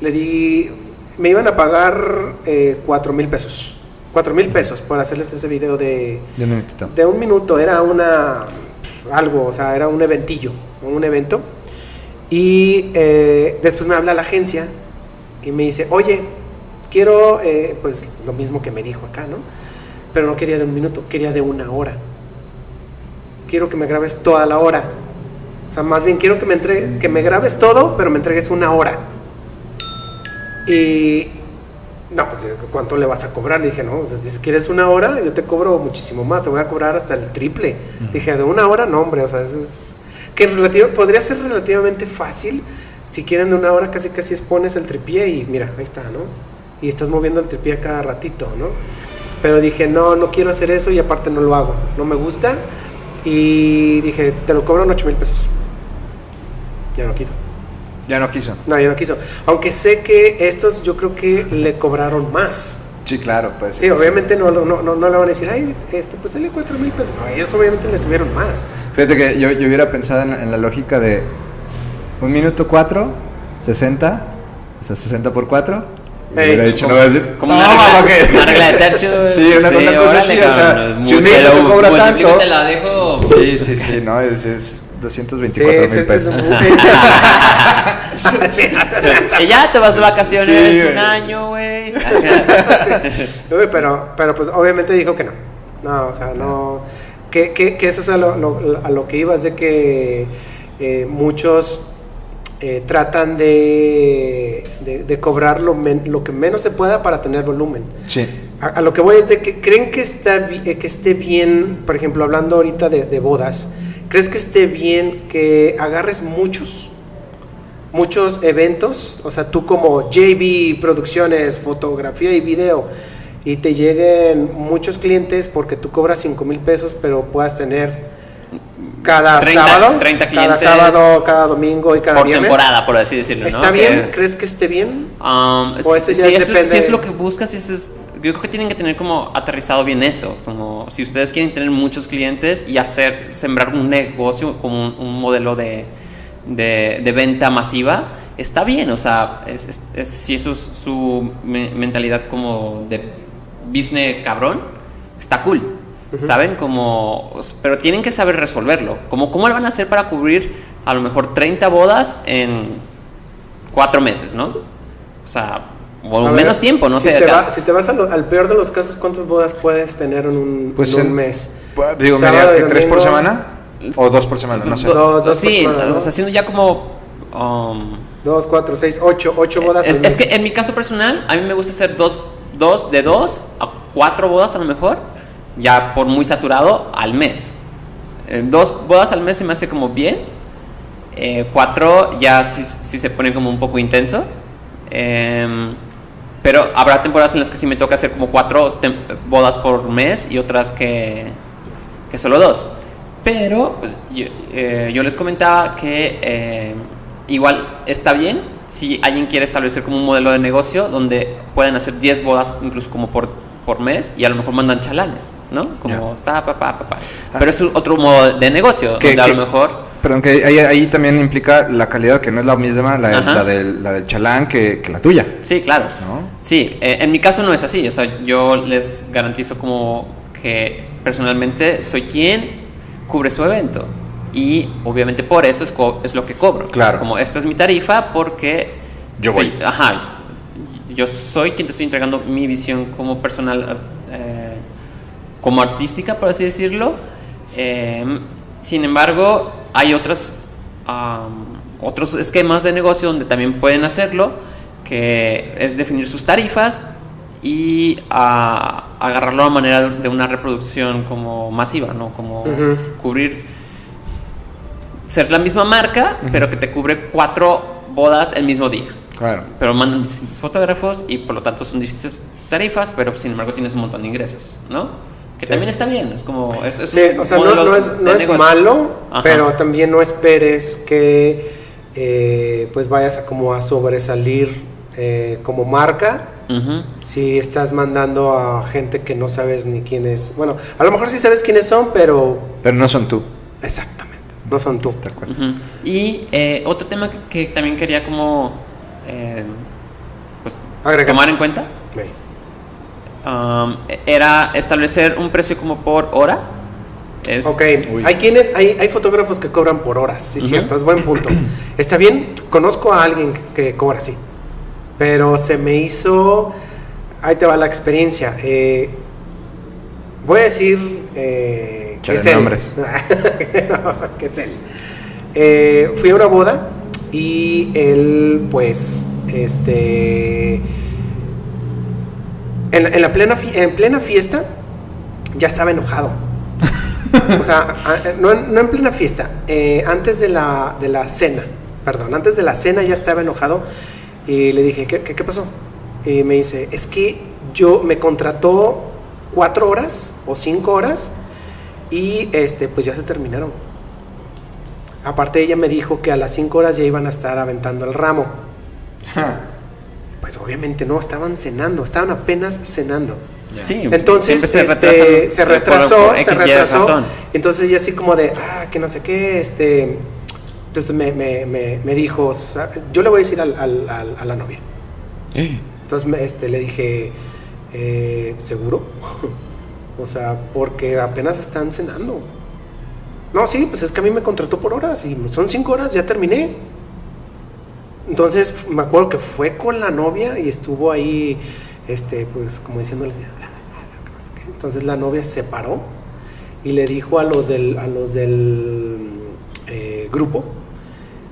le di, me iban a pagar eh, cuatro mil pesos. Cuatro mil pesos por hacerles ese video de, De un minutito. de un minuto, era una algo, o sea, era un eventillo, un evento. Y eh, después me habla la agencia y me dice, oye, quiero, eh, pues lo mismo que me dijo acá, ¿no? Pero no quería de un minuto, quería de una hora. Quiero que me grabes toda la hora. Sea, más bien quiero que me, entre- que me grabes todo, pero me entregues una hora. Y no, pues ¿cuánto le vas a cobrar? Le dije, no, si quieres una hora, yo te cobro muchísimo más, te voy a cobrar hasta el triple. Dije, de una hora, no, hombre, o sea, eso es... Que relativo, podría ser relativamente fácil. Si quieren de una hora, casi casi pones el tripié y mira, ahí está, ¿no? Y estás moviendo el tripié cada ratito, ¿no? Pero dije, no, no quiero hacer eso y aparte no lo hago. No me gusta. Y dije, te lo cobro en 8 mil pesos. Ya no quiso. Ya no quiso. No, ya no quiso. Aunque sé que estos yo creo que le cobraron más. Sí, claro, pues. Sí, obviamente no, no, no, no le van a decir, ay, este, pues sale 4 mil pesos. No, ellos obviamente le subieron más. Fíjate que yo, yo hubiera pensado en, la- en la lógica de un minuto cuatro, 60, o sea, 60 por 4. Y Ey, hubiera dicho, no voy a decir, como "Toma, una regla- ¿para qué?". una regla de tercio, [LAUGHS] Sí, una, sí, una cosa así, o sea, si un te minuto cobra tanto. te la dejo. Sí, sí, sí, no, es, es 224 Sí, mil sí, pesos. sí. Y [LAUGHS] ya te vas de vacaciones Sí, un año, güey. [LAUGHS] Uy, pero, pero pues obviamente dijo que no. No, o sea, no. Que, que, que eso es a lo, lo- a lo que iba, es de que eh, muchos eh, tratan de, de, de cobrar lo, men- lo que menos se pueda para tener volumen. Sí, A, a lo que voy es de que creen que, está, eh, que esté bien, por ejemplo, hablando ahorita de, de bodas, ¿crees que esté bien que agarres muchos? Muchos eventos, o sea, tú como JB Producciones, fotografía y video, y te lleguen muchos clientes porque tú cobras 5 mil pesos, pero puedas tener cada 30 sábado, 30 cada clientes sábado, cada domingo y cada por viernes. temporada, por así decirlo. ¿no? ¿Está bien? Que- ¿Crees que esté bien? Um, O eso si, ya si es, si es lo que buscas, si es- yo creo que tienen que tener como aterrizado bien eso. Como si ustedes quieren tener muchos clientes y hacer, sembrar un negocio como un, un modelo de, de, de venta masiva, está bien. O sea, es- es- si eso es su me- mentalidad como de business cabrón, está cool. ¿Saben? Como, pero tienen que saber resolverlo. Como, ¿Cómo lo van a hacer para cubrir a lo mejor 30 bodas en cuatro meses, ¿no? O sea, o A ver, menos tiempo, no si sé. Te va- si te vas a lo- al peor de los casos, ¿cuántas bodas puedes tener en un, Pues en un en- mes? Pues, Digo, Sábado María, que tres por semana o dos por semana, no sé. Do- dos sí, por semana, ¿no? o sea, haciendo ya como... um, Dos, cuatro, seis, ocho, ocho bodas es, al es que en mi caso personal, a mí me gusta hacer dos, dos de dos a cuatro bodas a lo mejor, ya por muy saturado, al mes. Eh, dos bodas al mes se me hace como bien. Eh, cuatro ya sí, sí se pone como un poco intenso. Em, pero habrá temporadas en las que sí me toca hacer como cuatro bodas por mes y otras que, que solo dos. Pero pues, yo, eh, yo les comentaba que eh, igual está bien si alguien quiere establecer como un modelo de negocio donde pueden hacer 10 bodas incluso como por, por mes y a lo mejor mandan chalanes, ¿no? Como ta, pa, pa, pa, pa. Pero es otro modo de negocio Que- donde a que- lo mejor... Perdón, que ahí, ahí también implica la calidad que no es la misma, la, Ajá. la del, la del chalán que, que la tuya. Sí, claro. ¿No? Sí, eh, en mi caso no es así. O sea, yo les garantizo como que personalmente soy quien cubre su evento. Y obviamente por eso es, es lo que cobro. Claro. Es como, esta es mi tarifa porque... Yo estoy- voy. Ajá. Yo soy quien te estoy entregando mi visión como personal, eh, como artística, por así decirlo. Eh, sin embargo, hay otras, am, otros esquemas de negocio donde también pueden hacerlo, que es definir sus tarifas y ah, agarrarlo a manera de una reproducción como masiva, ¿no? Como cubrir, ser la misma marca, pero que te cubre cuatro bodas el mismo día. Claro. Pero mandan distintos fotógrafos y por lo tanto son distintas tarifas, pero sin embargo tienes un montón de ingresos, ¿no? Que Sí. también está bien, es como... Es, es Sí, o sea, no, no es, no es malo, Ajá. pero también no esperes que eh, pues vayas a como a sobresalir eh, como marca si estás mandando a gente que no sabes ni quién es. Bueno, a lo mejor sí sabes quiénes son, pero Pero no son tú. exactamente, no son tú. Tal cual. Ujú. Y eh, otro tema que, que también quería como eh, pues, Agregar. tomar en cuenta um, era establecer un precio como por hora. Es, Ok, Uy. hay quienes, hay, hay fotógrafos que cobran por horas, sí, Ujú. cierto, es buen punto. [CLEARS THROAT] Está bien, conozco a alguien que, cobra así, pero se me hizo, ahí te va la experiencia. eh, voy a decir eh, que Échale es él. nombres. [LAUGHS] No, que es él. Eh, fui a una boda y él, pues, este, en, en la plena, en plena fiesta ya estaba enojado. O sea, no, no en plena fiesta, eh, antes de la, de la cena, perdón, antes de la cena ya estaba enojado y le dije, ¿qué, qué, qué pasó? Y me dice, es que yo me contrató cuatro horas o cinco horas y este, pues ya se terminaron. Aparte ella me dijo que a las cinco horas ya iban a estar aventando el ramo. Pues obviamente no, estaban cenando, estaban apenas cenando. Sí, Entonces siempre este, se retrasó, por- por se retrasó. Entonces ella así como de, ah, que no sé qué, este... Entonces me, me, me, me dijo, yo le voy a decir al- al- al- a la novia. Entonces me- este, le dije, eh, ¿seguro? [LAUGHS] o sea, porque apenas están cenando. No, sí, pues es que a mí me contrató por horas y son cinco horas, ya terminé. Entonces me acuerdo que fue con la novia y estuvo ahí, este, pues como diciéndoles. Entonces la novia se paró y le dijo a los del, a los del eh, grupo,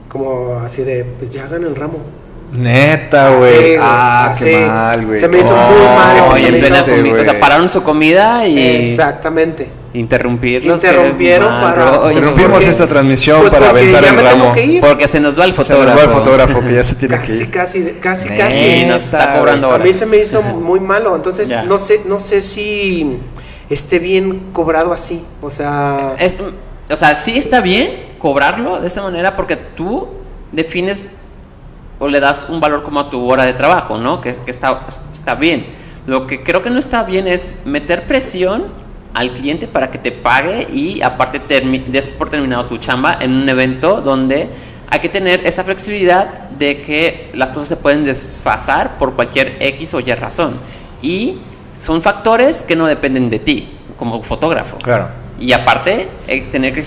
como así de, pues ya hagan el ramo. Neta, güey. Ah, así. qué mal, güey. Se me hizo No, muy mal, hizo- comi- o sea, pararon su comida y Exactamente. Interrumpirlos. Interrumpieron para- rollo, Interrumpimos porque- esta transmisión Pues para aventar ya el me tengo ramo. que ir. Porque se nos va el Se nos fotógrafo. va el fotógrafo que ya se tiene que Casi, ir. casi, casi, Neta, casi. Nos está cobrando A horas. mí se me hizo [LAUGHS] muy malo, entonces Ya. no sé, no sé si esté bien cobrado así, o sea, Es- o sea, sí está bien cobrarlo de esa manera porque tú defines o le das un valor como a tu hora de trabajo, ¿no? Que, que está, está bien. Lo que creo que no está bien es meter presión al cliente para que te pague y aparte termi- des por terminado tu chamba en un evento donde hay que tener esa flexibilidad de que las cosas se pueden desfasar por cualquier X o Y razón. Y son factores que no dependen de ti como fotógrafo. Claro. Y aparte, tener que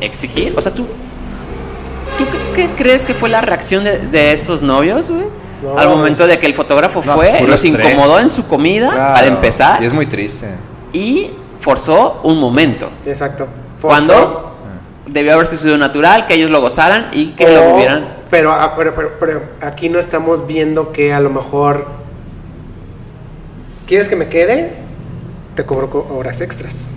exigir, o sea, tú, ¿tú qué, qué crees que fue la reacción de, de esos novios, güey? No, Al momento es- de que el fotógrafo No, fue, los estrés. incomodó en su comida Claro. para empezar Y es muy triste. y forzó un momento. Exacto. Cuando debió haber sucedido natural, que ellos lo gozaran y que O- lo vivieran. Pero, ah, pero, pero- pero aquí no estamos viendo que a lo mejor. ¿Quieres que me quede? Te cobro co- horas extras.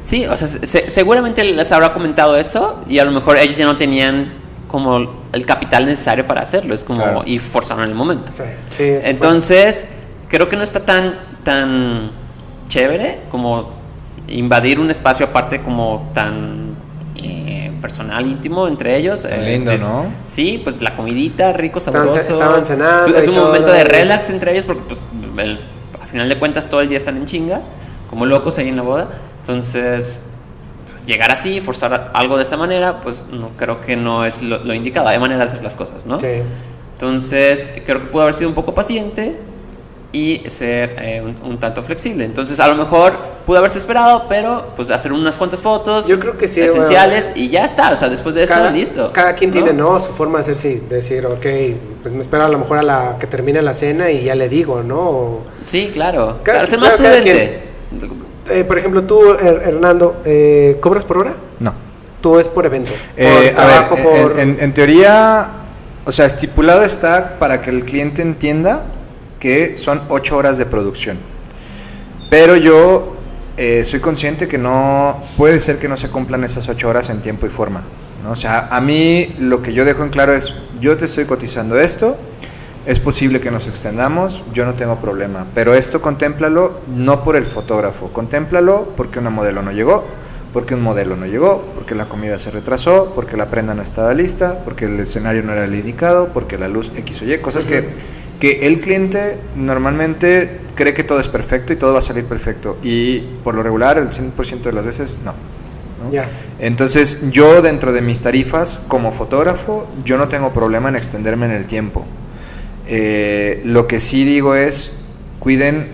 Sí, o sea, se- seguramente les habrá comentado eso y a lo mejor ellos ya no tenían como el capital necesario para hacerlo, es como Claro. y forzaron el momento. Sí, sí, sí, Entonces, creo que no está tan tan chévere como invadir un espacio aparte como tan eh, personal, íntimo entre ellos. Eh, lindo, de- ¿no? Sí, pues la comidita, rico, sabroso. estaban cenando Es un todo, momento de y- relax entre ellos porque pues el- a final de cuentas todo el día están en chinga, como locos ahí en la boda. Entonces, pues, llegar así, forzar algo de esa manera, pues no creo que no es lo, lo indicado. Hay maneras de hacer las cosas, ¿no? Sí. Entonces, creo que pudo haber sido un poco paciente y ser eh, un, un tanto flexible. Entonces, a lo mejor pudo haberse esperado, pero pues hacer unas cuantas fotos Yo creo que sí, esenciales y ya está. O sea, después de eso, Cada, listo. cada quien ¿no? tiene, ¿no? Su forma de hacer, sí, decir, ok, pues me espero a lo mejor a la que termine la cena y ya le digo, ¿no? O- Sí, claro. Cada- claro ser más prudente. Eh, por ejemplo, tú, Her- Hernando, eh, ¿cobras por hora? No. Tú es por evento. Eh, por a trabajo, ver, por... en, en- en teoría, o sea, estipulado está para que el cliente entienda que son ocho horas de producción. Pero yo eh, soy consciente que no puede ser que no se cumplan esas ocho horas en tiempo y forma. ¿no? O sea, a mí lo que yo dejo en claro es, yo te estoy cotizando esto, es posible que nos extendamos, yo no tengo problema, pero esto contémplalo no por el fotógrafo, contémplalo porque una modelo no llegó, porque un modelo no llegó, porque la comida se retrasó, porque la prenda no estaba lista, porque el escenario no era el indicado, porque la luz X o Y, cosas que, que el cliente normalmente cree que todo es perfecto y todo va a salir perfecto y por lo regular el 100% de las veces no. ¿no? Entonces yo dentro de mis tarifas como fotógrafo yo no tengo problema en extenderme en el tiempo. Eh, lo que sí digo es cuiden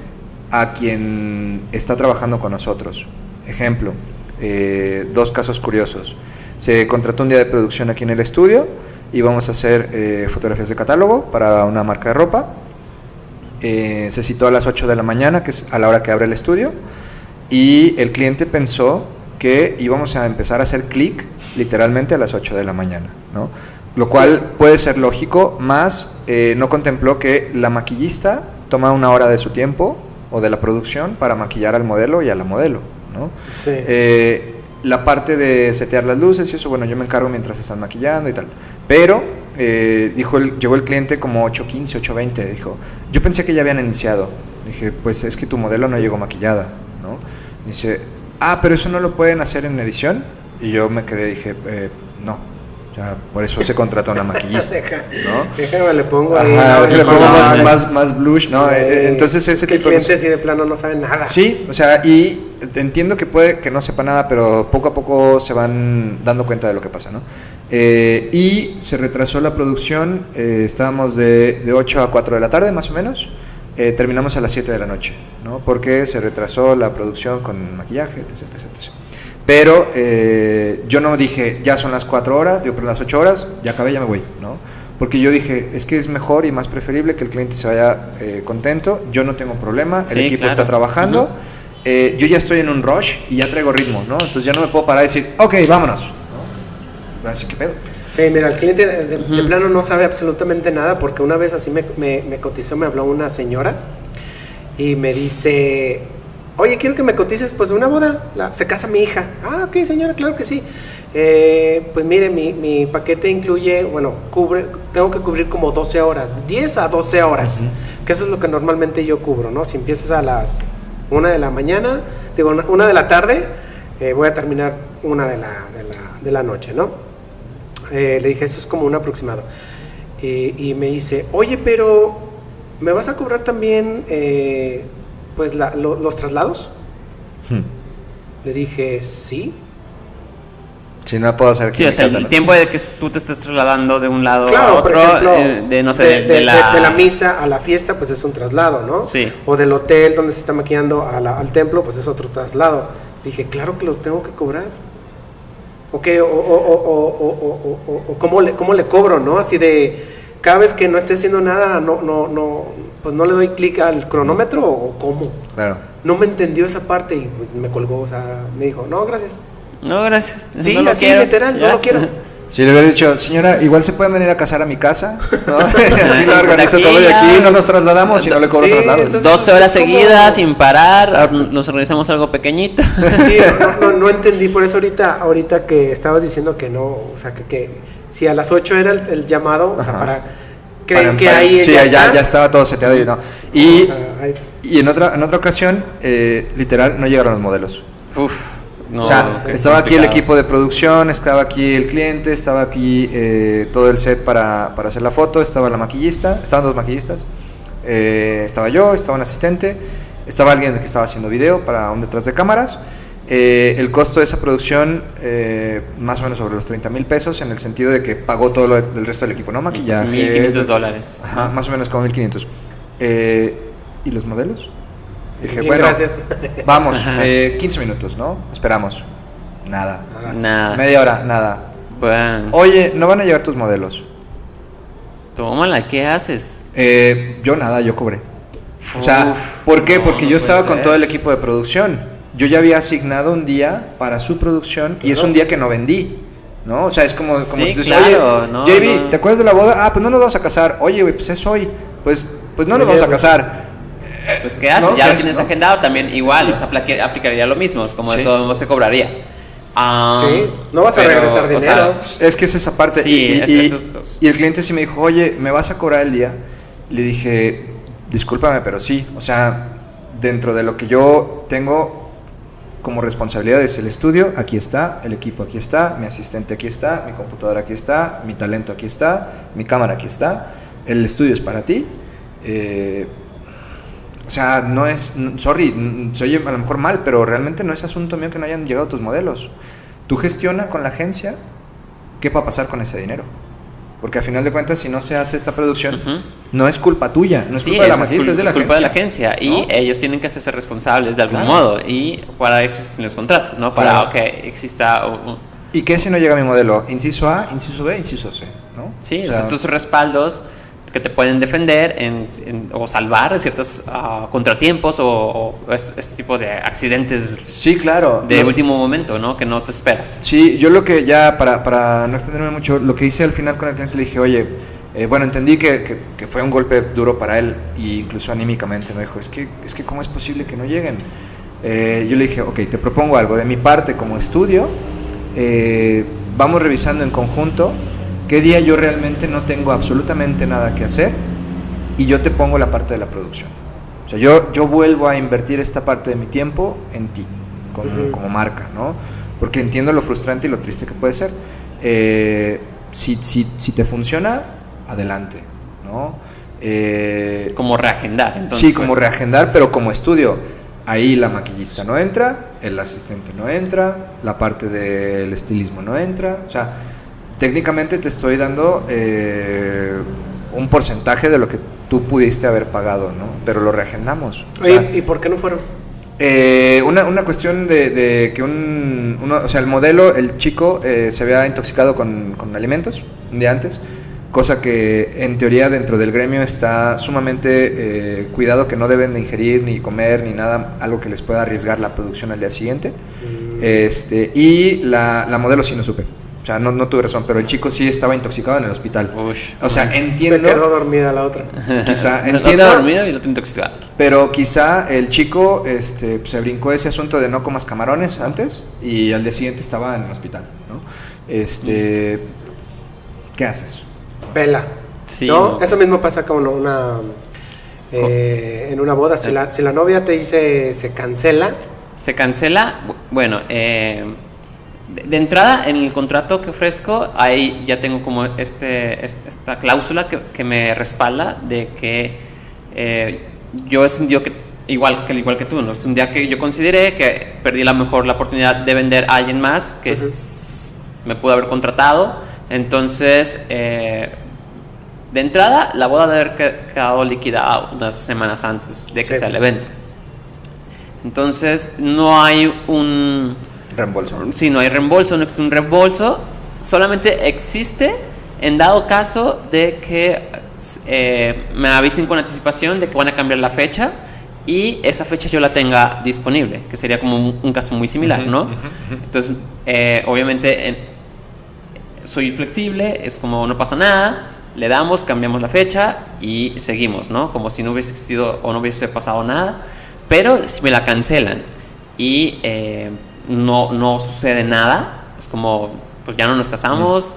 a quien está trabajando con nosotros. Ejemplo, eh, dos casos curiosos. Se contrató un día de producción aquí en el estudio y vamos a hacer eh, fotografías de catálogo para una marca de ropa. Eh, se citó a las 8 de la mañana, que es a la hora que abre el estudio, y el cliente pensó que íbamos a empezar a hacer clic literalmente a las 8 de la mañana, ¿no? Lo cual puede ser lógico, más eh, no contempló que la maquillista toma una hora de su tiempo o de la producción para maquillar al modelo y a la modelo, ¿no? Sí. Eh, la parte de setear las luces y eso, bueno, yo me encargo mientras están maquillando y tal. Pero eh, dijo el- llegó el cliente como 8.15, 8.20, dijo, yo pensé que ya habían iniciado. Dije, pues es que tu modelo no llegó maquillada, ¿no? Dice, ah, pero eso no lo pueden hacer en edición. Y yo me quedé, dije, eh, no. Sea, por eso se contrata una maquillista, [LAUGHS] ¿no? Déjame, le pongo ahí. Ajá, le pongo más, más, más blush, ¿no? Sí. Eh, eh, Entonces ese que tipo de cliente así de plano no sabe nada. Sí, o sea, y entiendo que puede que no sepa nada, pero poco a poco se van dando cuenta de lo que pasa, ¿no? Eh, y se retrasó la producción, eh, estábamos de, de 8 a 4 de la tarde más o menos, eh, terminamos a las 7 de la noche, ¿no? Porque se retrasó la producción con maquillaje, etc, etc. Pero eh, yo no dije, ya son las 4 horas, digo, pero las 8 horas, ya acabé, ya me voy, ¿no? Porque yo dije, es que es mejor y más preferible que el cliente se vaya eh, contento, yo no tengo problema, Sí, el equipo claro. está trabajando, Ujú. eh, yo ya estoy en un rush y ya traigo ritmo, ¿no? Entonces ya no me puedo parar y decir, ok, vámonos, ¿no? Así que pedo. Sí, mira, el cliente de, de- de Ujú. plano no sabe absolutamente nada porque una vez así me, me- me cotizó, me habló una señora y me dice, oye, quiero que me cotices pues de una boda, La- se casa mi hija. Ah, ok, señora, claro que sí. Eh, pues mire, mi, mi paquete incluye, bueno, cubre, tengo que cubrir como 12 horas, 10 a 12 horas, que eso es lo que normalmente yo cubro, ¿no? Si empiezas a las 1 de la mañana, digo, una, una de la tarde, eh, voy a terminar una de la, de la, de la noche, ¿no? Eh, le dije, eso es como un aproximado. Eh, y me dice, oye, pero ¿me vas a cobrar también eh, pues la- lo- los traslados? Hmm. Le dije, sí. Si no puedo hacer Sí, o sea, el ¿no? tiempo de que tú te estés trasladando de un lado a Claro, por otro, ejemplo, eh, de no sé, de, de, de- la... de- de la misa a la fiesta, pues es un traslado, ¿no? Sí. O del hotel donde se está maquillando a la- al templo, pues es otro traslado. Dije, claro que los tengo que cobrar. ¿O qué? O, o, o, o, o- o- o- o ¿cómo, le, ¿Cómo le cobro, no? Así de, cada vez que no esté haciendo nada, no, no, no, pues no le doy clic al cronómetro o cómo. Claro. No me entendió esa parte y pues, me colgó, o sea, me dijo, no, gracias. No, gracias. Sí, no así, quiero. literal, Ya. no lo quiero. [LAUGHS] Si le hubiera dicho, señora, igual se pueden venir a casar a mi casa, ¿no? Aquí lo organizo aquí todo y ya. aquí no nos trasladamos y no le cobro Sí, entonces- 12 horas como- seguidas sin parar, Exacto. ahora nos organizamos algo pequeñito. [LAUGHS] Sí, no, no, no [LAUGHS] entendí, por eso ahorita, ahorita que estabas diciendo que no, o sea, que, que si a las 8 era el, el llamado, o sea, Ajá. para... Creen Para- que para- ahí sí, ya, ya, está. ya estaba todo seteado y no. Y, O sea, ahí- y en otra en otra ocasión, eh, literal, no llegaron los modelos. Uf, no, o sea, estaba aquí el equipo de producción, estaba aquí el cliente, estaba aquí eh, todo el set para, para hacer la foto, estaba la maquillista, estaban dos maquillistas, eh, estaba yo, estaba un asistente, estaba alguien que estaba haciendo video para un detrás de cámaras. Eh, el costo de esa producción, eh, más o menos sobre los 30 mil pesos, en el sentido de que pagó todo lo, el resto del equipo, ¿no? Maquillaje. 1500 dólares. Ajá, más o menos como 1500. Eh, ¿Y los modelos? Dije, Bien, bueno, gracias. [LAUGHS] vamos, eh, 15 minutos, ¿no? Esperamos. Nada. Nada. Nada. Media hora, nada. Bueno, Oye, no van a llegar tus modelos. tómala, ¿qué haces? Eh, yo nada, yo cobré. O sea, ¿por qué? no, Porque no yo estaba con todo el equipo de producción. Yo ya había asignado un día para su producción y es un día que no vendí. ¿No? O sea, es como, como Sí, si tú dices, claro, oye, no, JB, no. ¿te acuerdas de la boda? Ah, pues no nos vamos a casar. Oye, güey, pues es hoy. Pues, pues no nos vamos a pues- casar. Pues ¿qué haces? No, ya ¿qué lo tienes no? agendado también igual, o sea, aplicaría lo mismo, es como Sí. de todo modo se cobraría. Ah, Sí, no vas a regresar o sea, dinero. Es que es esa parte. Sí, y, y- es- y- eso es- y el cliente sí me dijo, oye, ¿me vas a cobrar el día? Le dije, discúlpame, pero sí. O sea, dentro de lo que yo tengo como responsabilidad es el estudio, aquí está, el equipo aquí está, mi asistente aquí está, mi computadora aquí está, mi talento aquí está, mi cámara aquí está, el estudio es para ti. eh, o sea, no es, sorry, oye a lo mejor mal, pero realmente no es asunto mío que no hayan llegado tus modelos. Tú gestiona con la agencia qué va a pasar con ese dinero. Porque a final de cuentas, si no se hace esta producción, Ujú. no es culpa tuya, no es sí, culpa de la esa es es de la culpa de la agencia. agencia y ¿no? ellos tienen que hacerse responsables de algún Claro. modo y para eso existen los contratos, ¿no? Para Claro. que exista u- u- ¿Y qué si no llega mi modelo? Inciso A, inciso B, inciso C, ¿no? Sí, O sea, estos respaldos que te pueden defender en- en- o salvar ciertos ah, contratiempos o, o este, este tipo de accidentes Sí, claro. de Lo- último momento, ¿no? Que no te esperas. Sí, yo lo que ya, para, para no extenderme mucho, lo que hice al final con el cliente le dije, oye, eh, bueno, entendí que, que- que fue un golpe duro para él, e incluso anímicamente me dijo, es que, es que ¿cómo es posible que no lleguen? Eh, yo le dije, ok, te propongo algo, de mi parte como estudio, eh, vamos revisando en conjunto qué día yo realmente no tengo absolutamente nada que hacer y yo te pongo la parte de la producción. O sea, yo, yo vuelvo a invertir esta parte de mi tiempo en ti, como, como marca, ¿no? Porque entiendo lo frustrante y lo triste que puede ser. Eh, si, si, si te funciona, adelante, ¿no? Eh, Como reagendar. Entonces, sí, como bueno. reagendar, pero como estudio. Ahí la maquillista no entra, el asistente no entra, la parte del estilismo no entra. O sea, técnicamente te estoy dando eh, un porcentaje de lo que tú pudiste haber pagado, ¿no? Pero lo reagendamos. O sea, Oye, ¿y por qué no fueron? eh, una, una cuestión de, de que un, uno- o sea, el modelo, el chico, eh, se había intoxicado con, con alimentos un día antes, cosa que en teoría dentro del gremio está sumamente eh, cuidado que no deben de ingerir ni comer ni nada, algo que les pueda arriesgar la producción al día siguiente. Este, y la, la modelo sí no supe. O sea, no, no tuve razón, pero el chico sí estaba intoxicado en el hospital. Ush. O sea, Se quedó entiendo, dormida la otra. [LAUGHS] quizá, [LAUGHS] entiendo, ha dormido y lo te intoxicado. pero quizá el chico este, se brincó ese asunto de no comas camarones antes y al día siguiente estaba en el hospital, ¿no? Este, ¿Qué haces? Vela. Sí, ¿No? no. Eso mismo pasa con una. eh, en una boda. Si la, si la novia te dice se cancela, Se cancela, bu- bueno, eh, de, entrada en el contrato que ofrezco, ahí ya tengo como este, est- esta cláusula que, que me respalda de que eh, yo es un día que, igual que, igual que tú, ¿no? es un día que yo consideré que perdí la mejor la oportunidad de vender a alguien más que me pudo haber contratado. Entonces, eh, de entrada, la boda debe haber que- quedado liquidada unas semanas antes de que Sí. sea el evento. Entonces, no hay un. Reembolso. Si no hay reembolso, no existe un reembolso, solamente existe en dado caso de que eh, me avisen con anticipación de que van a cambiar la fecha y esa fecha yo la tenga disponible, que sería como un, un caso muy similar, ¿no? Entonces, eh, obviamente, en- soy flexible, es como no pasa nada, le damos, cambiamos la fecha y seguimos, ¿no? Como si no hubiese existido o no hubiese pasado nada, pero si me la cancelan y eh, no, no sucede nada, es como, pues ya no nos casamos,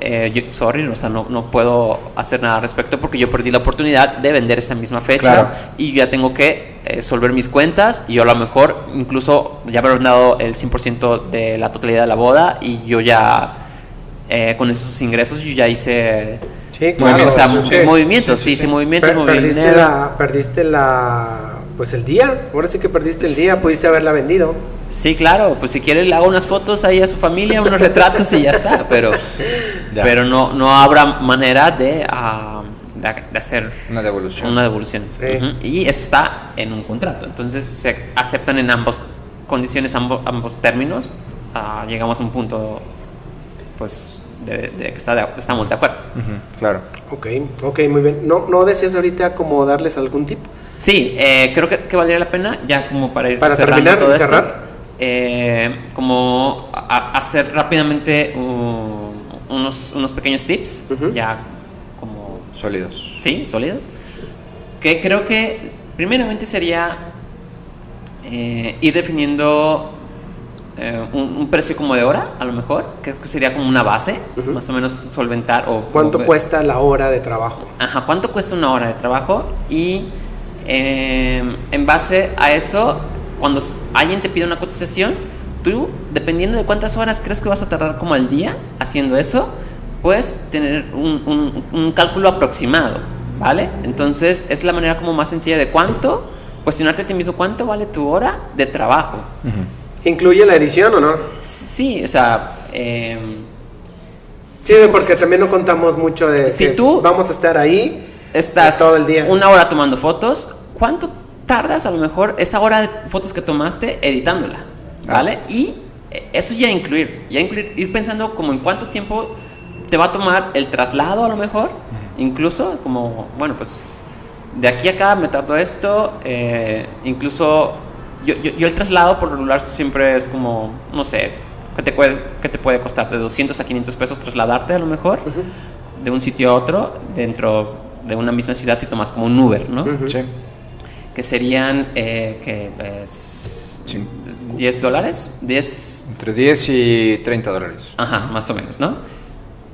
eh, yo- sorry, o sea, no, no puedo hacer nada al respecto porque yo perdí la oportunidad de vender esa misma fecha Claro. y ya tengo que eh, solver mis cuentas y yo a lo mejor incluso ya haber dado el 100% de la totalidad de la boda y yo ya eh, con esos ingresos yo ya hice Sí, claro. o sea, sí. movimientos, Sí, sí, movimientos, Per- perdiste dinero. la, perdiste la, pues el día. Ahora sí que perdiste el día, pudiste haberla vendido. Sí, claro, pues si quiere le hago unas fotos ahí a su familia, unos retratos y ya está, pero, Ya. pero no, no habrá manera de, de, de hacer Una devolución. una devolución. Sí. Y eso está en un contrato, entonces se aceptan en ambas condiciones, ambos, ambos términos, ah, llegamos a un punto pues de, de que está de- estamos de acuerdo. Claro. Ok, ok, muy bien. ¿No, no deseas ahorita como darles algún tip? Sí, eh, creo que, que valdría la pena, ya como para ir Para cerrando terminar, todo esto, cerrar. Eh, como a- hacer rápidamente uh, unos, unos pequeños tips, ya como, Sólidos. sí, sólidos, que creo que primeramente sería eh, ir definiendo eh, un, un precio como de hora, a lo mejor, que que sería como una base, más o menos solventar o... ¿Cuánto como- cuesta la hora de trabajo? Ajá, ¿cuánto cuesta una hora de trabajo? Y eh, en base a eso, cuando alguien te pide una cotización, tú, dependiendo de cuántas horas crees que vas a tardar como al día haciendo eso, puedes tener un, un- un cálculo aproximado, ¿vale? Entonces, es la manera como más sencilla de cuánto, cuestionarte a ti mismo cuánto vale tu hora de trabajo. ¿Incluye la edición o no? Sí, o sea... em, Sí, porque también no contamos mucho de Si que tú- vamos a estar ahí estás todo el día. una hora tomando fotos, ¿cuánto tardas a lo mejor esa hora de fotos que tomaste editándola? ¿Vale? Y eh, eso ya incluir, ya incluir, ir pensando como en cuánto tiempo te va a tomar el traslado a lo mejor, incluso como, bueno, pues de aquí a acá me tardo esto, eh, incluso yo, yo, yo el traslado por regular siempre es como, no sé, ¿qué te, puede, qué te puede costar? De 200 a 500 pesos trasladarte a lo mejor, de un sitio a otro, dentro de una misma ciudad si tomas como un Uber, ¿no? Sí. Que serían, eh, que es Sí. 10 dólares, 10, Entre 10 y 30 dólares. ajá, más o menos, ¿no?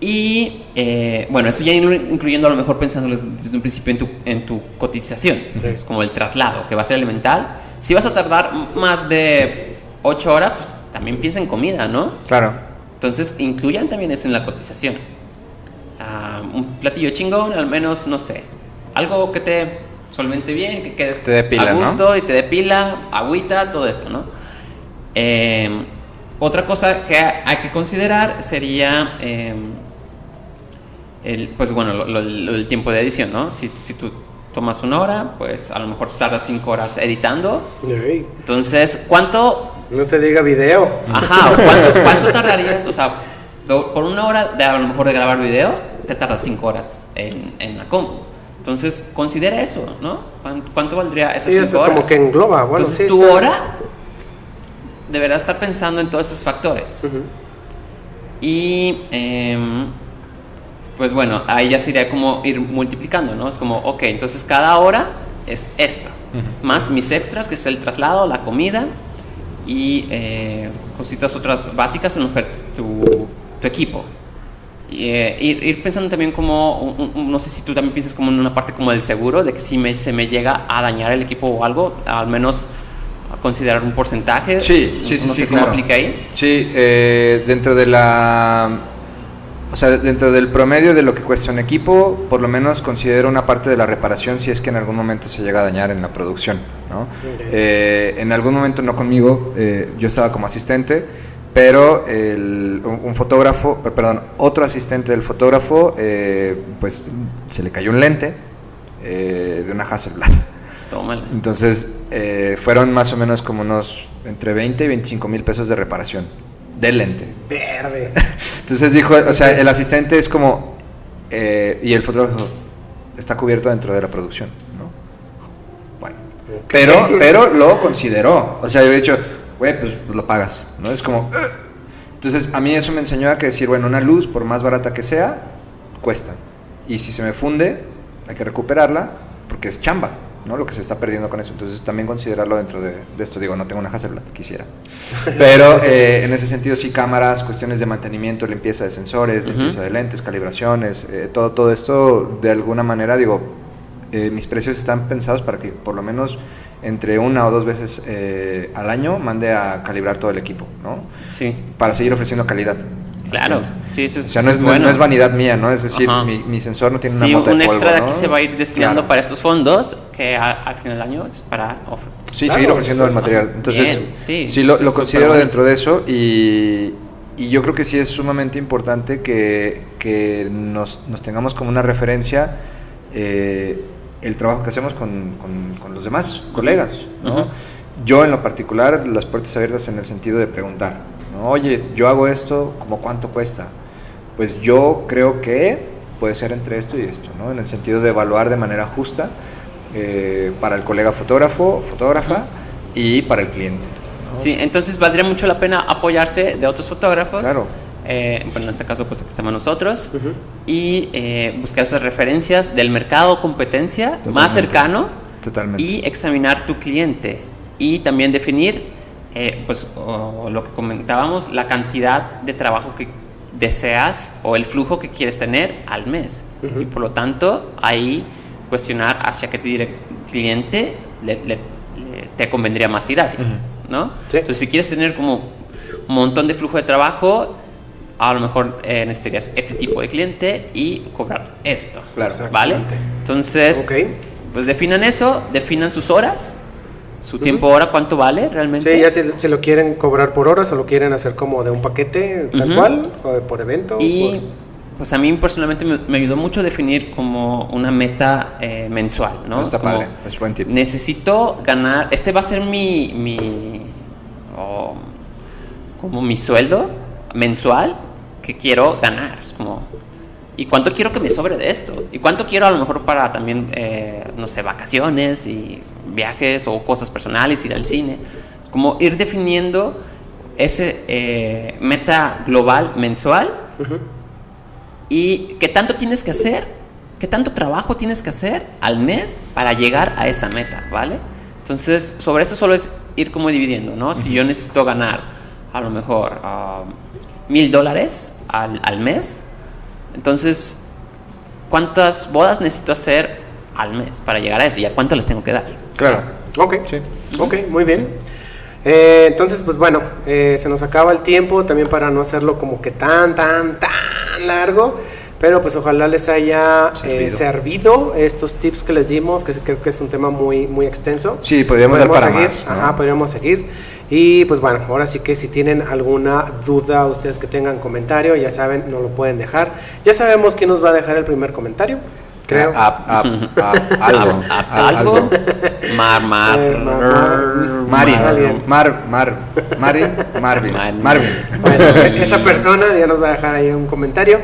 Y eh, bueno, eso ya inclu- incluyendo a lo mejor pensándolo desde un principio en tu, en tu cotización, Sí. es como el traslado, que va a ser elemental. Si vas a tardar más de 8 horas, pues también piensa en comida, ¿no? Claro. Entonces incluyan también eso en la cotización. Ah, un platillo chingón, al menos, no sé, algo que te solvente bien, que quedes Te dé pila, a ¿no? gusto y te dé pila, agüita, todo esto, ¿no? Eh, otra cosa que hay que considerar sería, eh, el, pues bueno, lo- lo- lo- el tiempo de edición, ¿no? Si, si tú tomas una hora, pues a lo mejor tardas cinco horas editando. Entonces, ¿cuánto no se diga video. Ajá, ¿o ¿cuánto, cuánto tardarías? O sea, por una hora de a lo mejor de grabar video, te tardas cinco horas en, en la compu. Entonces, considera eso, ¿no? ¿Cuánto, cuánto valdría esas Sí, cinco eso horas? como que engloba. Bueno, Entonces, sí, tu está- hora deberá estar pensando en todos esos factores. Ujú. Y, em, pues bueno, ahí ya sería como ir multiplicando, ¿no? Es como, ok, entonces cada hora es esto, más mis extras, que es el traslado, la comida y eh, cositas otras básicas en tu, tu equipo. Eh, ir, ir pensando también como, un- un- no sé si tú también piensas como en una parte como del seguro, de que si me, se me llega a dañar el equipo o algo, al menos considerar un porcentaje? Sí, sí, sí, no sí, sé cómo claro. aplica ahí. Sí, eh, dentro de la... O sea, dentro del promedio de lo que cuesta un equipo, por lo menos considero una parte de la reparación si es que en algún momento se llega a dañar en la producción, ¿no? Eh, en algún momento, no conmigo, eh, yo estaba como asistente, pero el- un, un fotógrafo, per- perdón, otro asistente del fotógrafo, eh, pues se le cayó un lente eh, de una Hasselblad. Tómala. Entonces, eh, fueron más o menos como unos entre 20 y 25 mil pesos de reparación del lente. Verde. [LAUGHS] Entonces dijo, o sea, el asistente es como, eh, y el fotógrafo está cubierto dentro de la producción, ¿no? Bueno, pero, pero lo consideró, o sea, yo he dicho, güey, pues, pues lo pagas, ¿no? Es como, entonces a mí eso me enseñó a que decir, bueno, una luz, por más barata que sea, cuesta. Y si se me funde, hay que recuperarla, porque es chamba, ¿no? Lo que se está perdiendo con eso. Entonces también considerarlo dentro de, de esto. Digo, no tengo una Hasselblad, quisiera. [LAUGHS] Pero eh, en ese sentido sí, cámaras, cuestiones de mantenimiento, limpieza de sensores, limpieza de lentes, calibraciones, eh, todo, todo esto, de alguna manera, digo, eh, mis precios están pensados para que por lo menos entre una o dos veces eh, al año mande a calibrar todo el equipo, ¿no? Sí, Para seguir ofreciendo calidad. claro. Sí, eso O es, sea, no es, no- bueno. no es vanidad mía, ¿no? Es decir, mi, mi sensor no tiene Sí, una mota un de polvo, extra de ¿no? aquí se va a ir destinando Claro. para estos fondos que a- al final del año es para Sí, Claro, seguir ofreciendo el material. Entonces, Bien, sí, sí, lo, lo considero dentro de eso y, y yo creo que sí es sumamente importante que, que nos, nos tengamos como una referencia eh, el trabajo que hacemos con, con- con los demás colegas. ¿no? Yo en lo particular, las puertas abiertas en el sentido de preguntar, ¿no? oye, yo hago esto, ¿cómo cuánto cuesta? Pues yo creo que puede ser entre esto y esto, ¿no? en el sentido de evaluar de manera justa eh, para el colega fotógrafo, fotógrafa y para el cliente. ¿no? Sí, entonces valdría mucho la pena apoyarse de otros fotógrafos. Claro. Eh, bueno, en este caso, pues aquí estamos nosotros. Ujú. Y eh, buscar esas referencias del mercado o competencia más Totalmente. cercano. Totalmente. Y examinar tu cliente. Y también definir, eh, pues, o lo que comentábamos, la cantidad de trabajo que deseas o el flujo que quieres tener al mes. Ujú. Y por lo tanto, ahí cuestionar hacia qué cliente le- le- le- te convendría más tirar. Ujú. ¿no? Sí. Entonces, si quieres tener como un montón de flujo de trabajo, a lo mejor eh, necesitarías este tipo de cliente y cobrar esto. Claro. ¿Vale? Exactamente. Entonces, pues definan eso, definan sus horas, su tiempo hora, cuánto vale realmente. Sí, ya si, si lo quieren cobrar por horas o lo quieren hacer como de un paquete tal Ujú. cual, o por evento. Y por- pues a mí personalmente me, me ayudó mucho definir como una meta eh, mensual, ¿no? Está Como, padre, es buen tip. Necesito ganar, este va a ser mi, mi como mi sueldo mensual que quiero ganar. Es como, ¿y cuánto quiero que me sobre de esto? ¿Y cuánto quiero a lo mejor para también, eh, no sé, vacaciones y viajes o cosas personales, ir al cine? Como ir definiendo ese eh, meta global mensual y qué tanto tienes que hacer, qué tanto trabajo tienes que hacer al mes para llegar a esa meta, ¿vale? Entonces, sobre eso solo es ir como dividiendo, ¿no? Si yo necesito ganar a lo mejor ah, mil dólares al, al mes, entonces, ¿cuántas bodas necesito hacer al mes para llegar a eso? ¿Y a cuánto les tengo que dar? Claro. Ok, Sí. ok, muy bien. Eh, entonces, pues bueno, eh, se nos acaba el tiempo también para no hacerlo como que tan, tan, tan largo. Pero pues ojalá les haya eh, Servido. servido estos tips que les dimos, que creo que es un tema muy, muy extenso. Sí, podríamos dar para seguir, más, ¿no? Ajá, podríamos seguir. Y pues bueno, ahora sí que si tienen alguna duda, ustedes que tengan comentario, ya saben, nos lo pueden dejar. Ya sabemos quién nos va a dejar el primer comentario, creo. A, a- a- algo. ¿A- a- ¿Algo? Mar, mar, Eh, mar- mar- Marin. Mar, Mar, Marin, Marvin. Marvin. Marvin. Bueno, [LAUGHS] esa persona ya nos va a dejar ahí un comentario.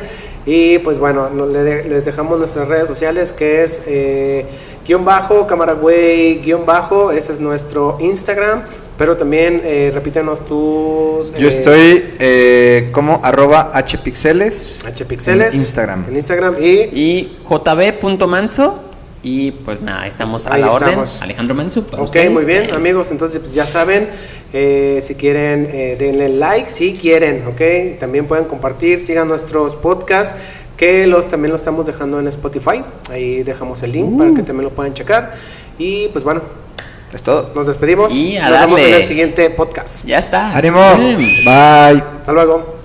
Y pues bueno, no- le de- les dejamos nuestras redes sociales que es eh, guion bajo, camaragüey, guion bajo, ese es nuestro Instagram. Pero también eh, repítenos tus... Yo eh, estoy eh, como arroba hpixeles. hpixeles en Instagram. En Instagram y... Y jb.manso. Y pues nada, estamos a Ahí la orden. estamos. Alejandro Manso. para Ok, ustedes. muy bien, Eh, amigos. Entonces, pues ya saben, eh, si quieren, eh, denle like, si quieren, ok. También pueden compartir, sigan nuestros podcasts, que los también los estamos dejando en Spotify. Ahí dejamos el link para que también lo puedan checar. Y pues bueno, Es todo. Nos despedimos. Y a Nos vemos en el siguiente podcast. Ya está. ¡Ánimo! Bien. Bye. Hasta luego.